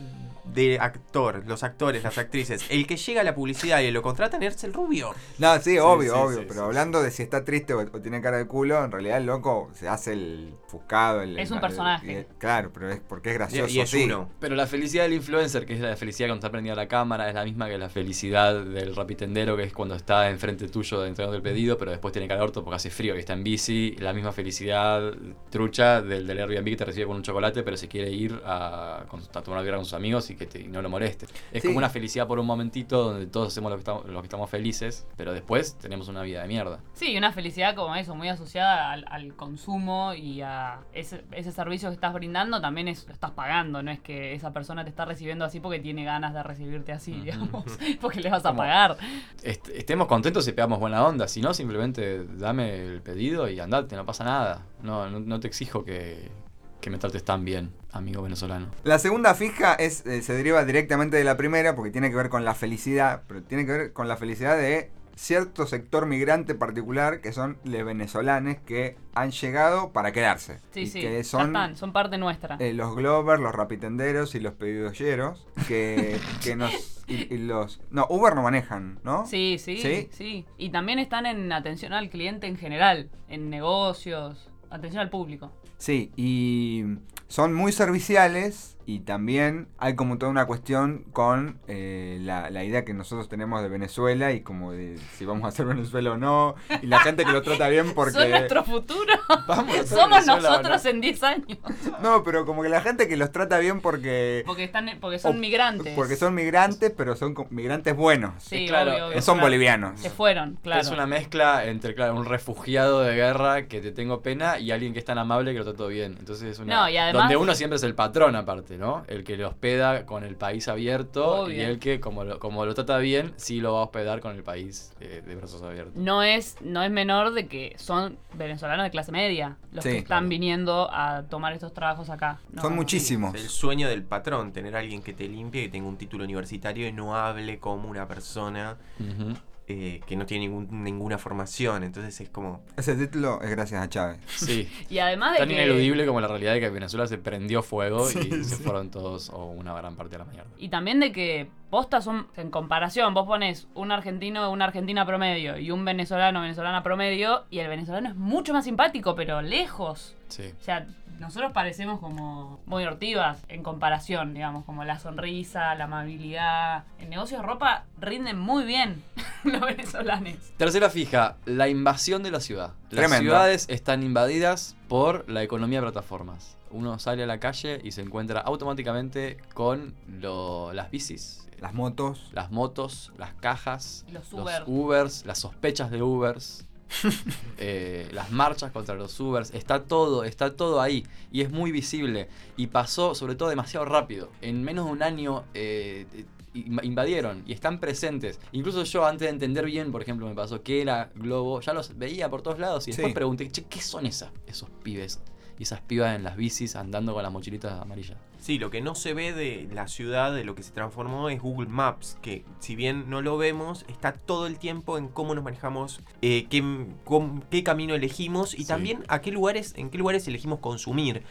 de actor, los actores, las actrices, el que llega a la publicidad y lo contratan es el rubio. No, sí, obvio, sí, obvio. sí, pero sí, hablando de si está triste o, o tiene cara de culo, en realidad el loco se hace el fuscado. El, Es un el- personaje. y- claro, pero es porque es Y, gracioso. y es sí. uno. Pero la felicidad del influencer, que es la felicidad cuando está prendida la cámara, es la misma que la felicidad del rapitendero, que es cuando está enfrente tuyo entregando el pedido, pero después tiene calor porque hace frío, que está en bici. La misma felicidad trucha del, del Airbnb que te recibe con un chocolate, pero se quiere ir a, con- a tomar una birra con sus amigos y que te- y no lo moleste. Es Sí. como una felicidad por un momentito donde todos hacemos lo que, estamos, lo que estamos felices, pero después tenemos una vida de mierda. Sí, una felicidad como eso, muy asociada al, al consumo y a ese, ese servicio que estás brindando también es, lo estás pagando, no es que esa persona te está recibiendo así porque tiene ganas de recibirte así, digamos, [laughs] porque le vas a Como- pagar. Est- estemos contentos y pegamos buena onda, si no, simplemente dame el pedido y andate, no pasa nada. No, no, no te exijo que, que me trates tan bien, amigo venezolano. La segunda fija es, eh, se deriva directamente de la primera porque tiene que ver con la felicidad, pero tiene que ver con la felicidad de cierto sector migrante particular que son los venezolanos que han llegado para quedarse. Sí, y sí, que ya son están, son parte nuestra. eh, los Glovers, los rapitenderos y los pedidoyeros que, [laughs] que nos... Y, y los... No, Uber no manejan, ¿no? Sí, sí, ¿Sí? sí, Y también están en atención al cliente en general, en negocios, atención al público. Sí, y son muy serviciales y también hay como toda una cuestión con eh, la, la idea que nosotros tenemos de Venezuela y como de si vamos a hacer [laughs] Venezuela o no, y la gente que lo trata bien [laughs] porque... Son nuestro futuro. Vamos a Somos Venezuela, nosotros ¿no? en 10 años. No, pero como que la gente que los trata bien porque... Porque, están, porque son o- migrantes. Porque son migrantes, pero son migrantes buenos. Sí, claro, obvio, obvio. son bolivianos. Se fueron, claro. Es una mezcla entre claro, un refugiado de guerra que te tengo pena y alguien que es tan amable que lo trato bien. Entonces es una... No, y además- Donde uno siempre es el patrón aparte, ¿no? El que lo hospeda con el país abierto Obvio. y el que como lo, como lo trata bien, sí lo va a hospedar con el país eh, de brazos abiertos. no es, no es menor de que son venezolanos de clase media los Sí, que están claro. viniendo a tomar estos trabajos acá. No. Son muchísimos. El sueño del patrón, tener a alguien que te limpie, que tenga un título universitario y no hable como una persona. Eh, que no tiene ningún- ninguna formación. Entonces es como. Ese título es gracias a Chávez. Sí. [laughs] Y además de Tan que... ineludible como la realidad de que Venezuela se prendió fuego Sí, y se fueron todos o una gran parte de la mierda. Y también de que postas son, en comparación, vos pones un argentino, una argentina promedio y un venezolano, venezolana promedio, y el venezolano es mucho más simpático, pero lejos. Sí. O sea, nosotros parecemos como muy hortivas en comparación, digamos, como la sonrisa, la amabilidad. En negocios de ropa rinden muy bien [laughs] los venezolanos. Tercera fija, la invasión de la ciudad. Las Tremendo. ciudades están invadidas por la economía de plataformas. Uno sale a la calle y se encuentra automáticamente con lo- las bicis, Las motos. las motos, las cajas, Los Uber. Ubers, las sospechas de Ubers, [laughs] eh, las marchas contra los Ubers. Está todo, está todo ahí y es muy visible. Y pasó, sobre todo, demasiado rápido. En menos de un año eh, eh, inv- invadieron y están presentes. Incluso yo, antes de entender bien, por ejemplo, me pasó que era Globo, ya los veía por todos lados y después Sí. pregunté, che, ¿qué son esas, esos pibes? Y esas pibas en las bicis andando con las mochilitas amarillas. Sí, lo que no se ve de la ciudad, de lo que se transformó, es Google Maps, que si bien no lo vemos, está todo el tiempo en cómo nos manejamos, eh, qué, qué camino elegimos y Sí. también a qué lugares, en qué lugares elegimos consumir.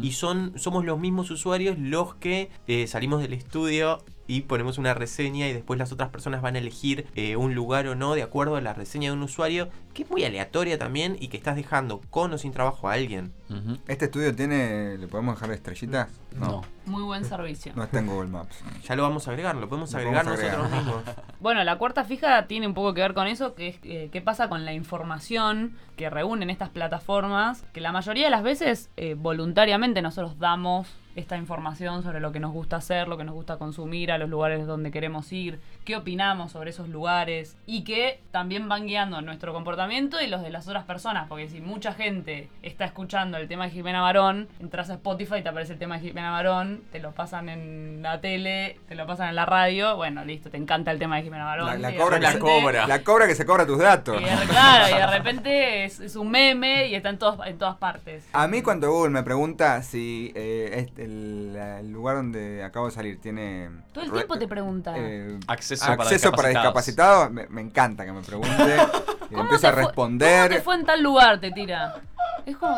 Y son, somos los mismos usuarios los que eh, salimos del estudio y ponemos una reseña y después las otras personas van a elegir eh, un lugar o no de acuerdo a la reseña de un usuario, que es muy aleatoria también y que estás dejando con o sin trabajo a alguien. ¿Este estudio tiene. ¿Le podemos dejar estrellitas? No. Muy buen servicio. No está en Google Maps. Ya lo vamos a agregar, lo podemos Lo agregar podemos agregar. nosotros mismos. [laughs] Bueno, la cuarta fija tiene un poco que ver con eso, que es eh, qué pasa con la información que reúnen estas plataformas, que la mayoría de las veces eh, voluntariamente nosotros damos esta información sobre lo que nos gusta hacer, lo que nos gusta consumir, a los lugares donde queremos ir, qué opinamos sobre esos lugares y que también van guiando nuestro comportamiento y los de las otras personas, porque si mucha gente está escuchando el tema de Jimena Barón, entras a Spotify y te aparece el tema de Jimena Barón, te lo pasan en la tele, te lo pasan en la radio, bueno, listo, te encanta el tema de Jimena Barón. La, cobra que la se, cobra. la cobra que se cobra tus datos. y de- claro, y de repente es, es un meme y está en, todos, en todas partes. A mí cuando Google me pregunta si eh, este- el, el lugar donde acabo de salir tiene... Todo el tiempo te pregunta. eh, Acceso, para acceso para discapacitados. discapacitados, me, me encanta que me pregunte. [laughs] y ¿Cómo empieza a responder. ¿Cómo te fue en tal lugar? Te tira. Es como.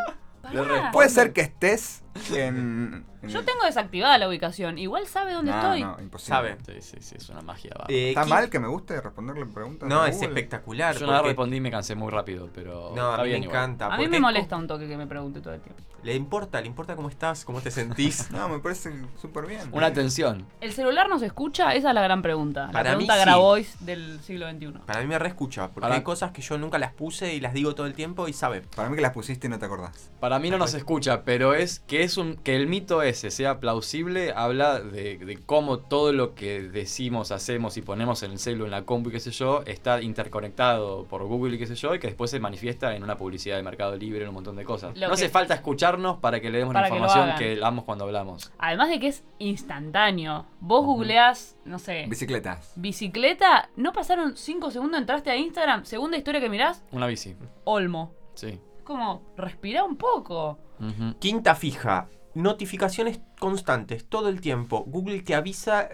Puede ser que estés en Yo tengo desactivada la ubicación. Igual sabe dónde No, estoy. no, imposible. Sabe. Sí, sí, sí, es una magia. va. Eh, ¿Está ¿quién- mal que me guste responderle preguntas? No, a es Google? espectacular. Yo vez porque- respondí y me cansé muy rápido, pero No, a está mí me bien igual. encanta. A mí porque me es molesta un toque que me pregunte todo el tiempo. Le importa, le importa cómo estás, cómo te sentís. [laughs] No, me parece súper bien. Una atención. ¿El celular nos escucha? Esa es la gran pregunta. La Para mí pregunta sí. Grabois del siglo XXI. Para mí me reescucha, porque Para- hay cosas que yo nunca las puse y las digo todo el tiempo y sabe. Para mí que las pusiste y no te acordás. Para mí no nos escucha, pero es que es un que el mito ese sea plausible, habla de, de cómo todo lo que decimos, hacemos y ponemos en el celu, en la compu y qué sé yo, está interconectado por Google y qué sé yo, y que después se manifiesta en una publicidad de Mercado Libre, en un montón de cosas. Lo no hace falta escucharnos para que le demos la información que, damos cuando hablamos. Además de que es instantáneo. Vos googleás, no sé, Bicicletas. bicicleta, no pasaron 5 segundos, entraste a Instagram, segunda historia que mirás, Una bici. Olmo. Sí. Como, respira un poco. Quinta fija. Notificaciones constantes, todo el tiempo. Google te avisa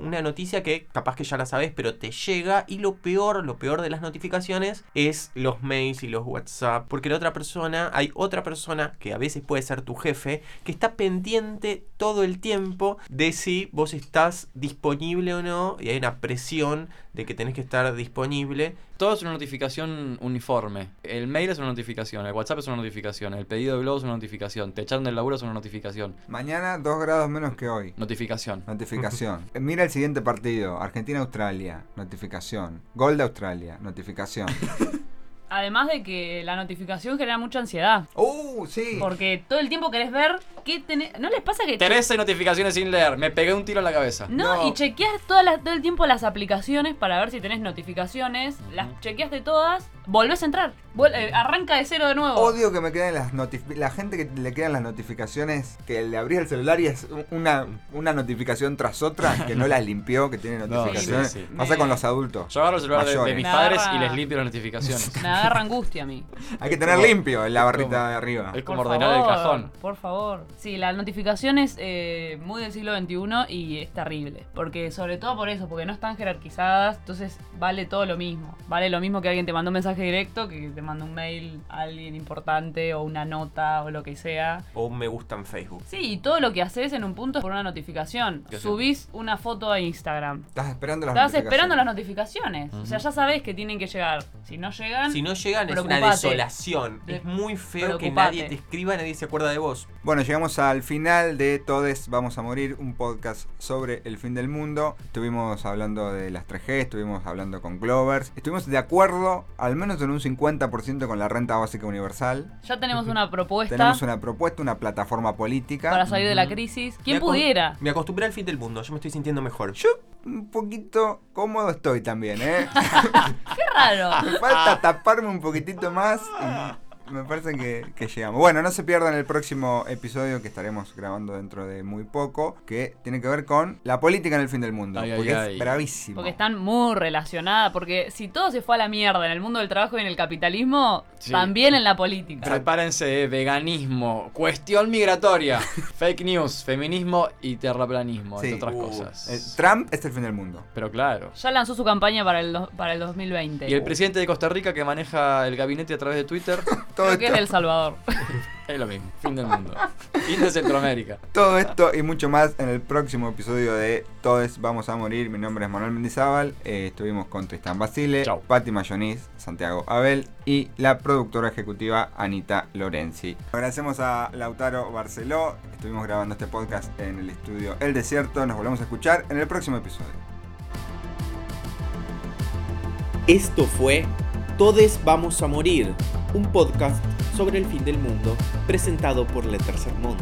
una noticia que capaz que ya la sabes, pero te llega. Y lo peor, lo peor de las notificaciones es los mails y los WhatsApp. Porque la otra persona, hay otra persona que a veces puede ser tu jefe, que está pendiente todo el tiempo de si vos estás disponible o no. Y hay una presión de que tenés que estar disponible. Todo es una notificación uniforme. El mail es una notificación, el WhatsApp es una notificación, el pedido de globo es una notificación, te echaron del laburo es una notificación. Mañana 2 grados menos que hoy. Notificación. Notificación. [laughs] Eh, Mira el siguiente partido. Argentina-Australia. Notificación. Gol de Australia. Notificación. [laughs] Además de que la notificación genera mucha ansiedad. ¡Uh! Sí. Porque todo el tiempo querés ver qué tenés. ¿No les pasa que.? Teresa y notificaciones sin leer, me pegué un tiro en la cabeza. No, No. y chequeas todas las- todo el tiempo las aplicaciones para ver si tenés notificaciones. Las chequeaste todas, volvés a entrar. Eh, arranca de cero de nuevo. Odio que me queden las notificaciones. La gente que le quedan las notificaciones, que le abrís el celular y es una, una notificación tras otra, que no las [laughs] limpió, que tiene No, notificaciones. sí, sí. Pasa Me- con los adultos. Yo agarro el celular de, mis Me padres agarra- y les limpio las notificaciones. [laughs] Me agarra angustia a mí. Hay que tener limpio en la barrita como- de arriba. Es como Por ordenar el cajón. Por favor. Sí, la notificación es eh, muy del siglo XXI y es terrible. Porque, sobre todo por eso, porque no están jerarquizadas, entonces vale todo lo mismo. Vale lo mismo que alguien te mandó un mensaje directo, que te manda un mail a alguien importante o una nota o lo que sea. O un me gusta en Facebook. Sí, y todo lo que haces en un punto es por una notificación. Subís una foto a Instagram. Estás esperando las Estás notificaciones. esperando las notificaciones. O sea, ya sabes que tienen que llegar. Si no llegan, Si no llegan es una desolación. De- Es muy feo que nadie te escriba, nadie se acuerda de vos. Bueno, llegamos al final de Todes Vamos a Morir, un podcast sobre el fin del mundo. Estuvimos hablando de las 3G, estuvimos hablando con Glovers. Estuvimos de acuerdo, al menos en un 50% con la renta básica universal. ya tenemos una propuesta Tenemos una propuesta, una plataforma política. para salir de la crisis. ¿Quién Me pudiera? Me acostumbré al fin del mundo, yo me estoy sintiendo mejor. Yo un poquito cómodo estoy también, ¿eh? [laughs] Qué raro. Me [laughs] falta taparme un poquitito más y me parece que, que llegamos. Bueno, no se pierdan el próximo episodio que estaremos grabando dentro de muy poco, que tiene que ver con la política en el fin del mundo. Ay, ay, porque ay. es bravísimo. Porque están muy relacionadas. Porque si todo se fue a la mierda en el mundo del trabajo y en el capitalismo, Sí. también en la política. Prepárense, eh, veganismo, cuestión migratoria, [laughs] fake news, feminismo y terraplanismo, Sí. entre otras Uh, cosas. Eh, Trump es el fin del mundo. Pero claro. Ya lanzó su campaña para el, para el 2020. Y el presidente de Costa Rica que maneja el gabinete a través de Twitter, [laughs] Todo Creo que es de El Salvador. [laughs] es lo mismo. Fin del mundo. Fin de Centroamérica. todo esto y mucho más en el próximo episodio de Todos Vamos a Morir. Mi nombre es Manuel Mendizábal. Eh, estuvimos con Tristan Basile, Chau. Patti Mayonis, Santiago Abel y la productora ejecutiva Anita Lorenzi. Agradecemos a Lautaro Barceló. Estuvimos grabando este podcast en el estudio El Desierto. Nos volvemos a escuchar en el próximo episodio. Esto fue Todes Vamos a Morir, un podcast sobre el fin del mundo presentado por Letter Sermont.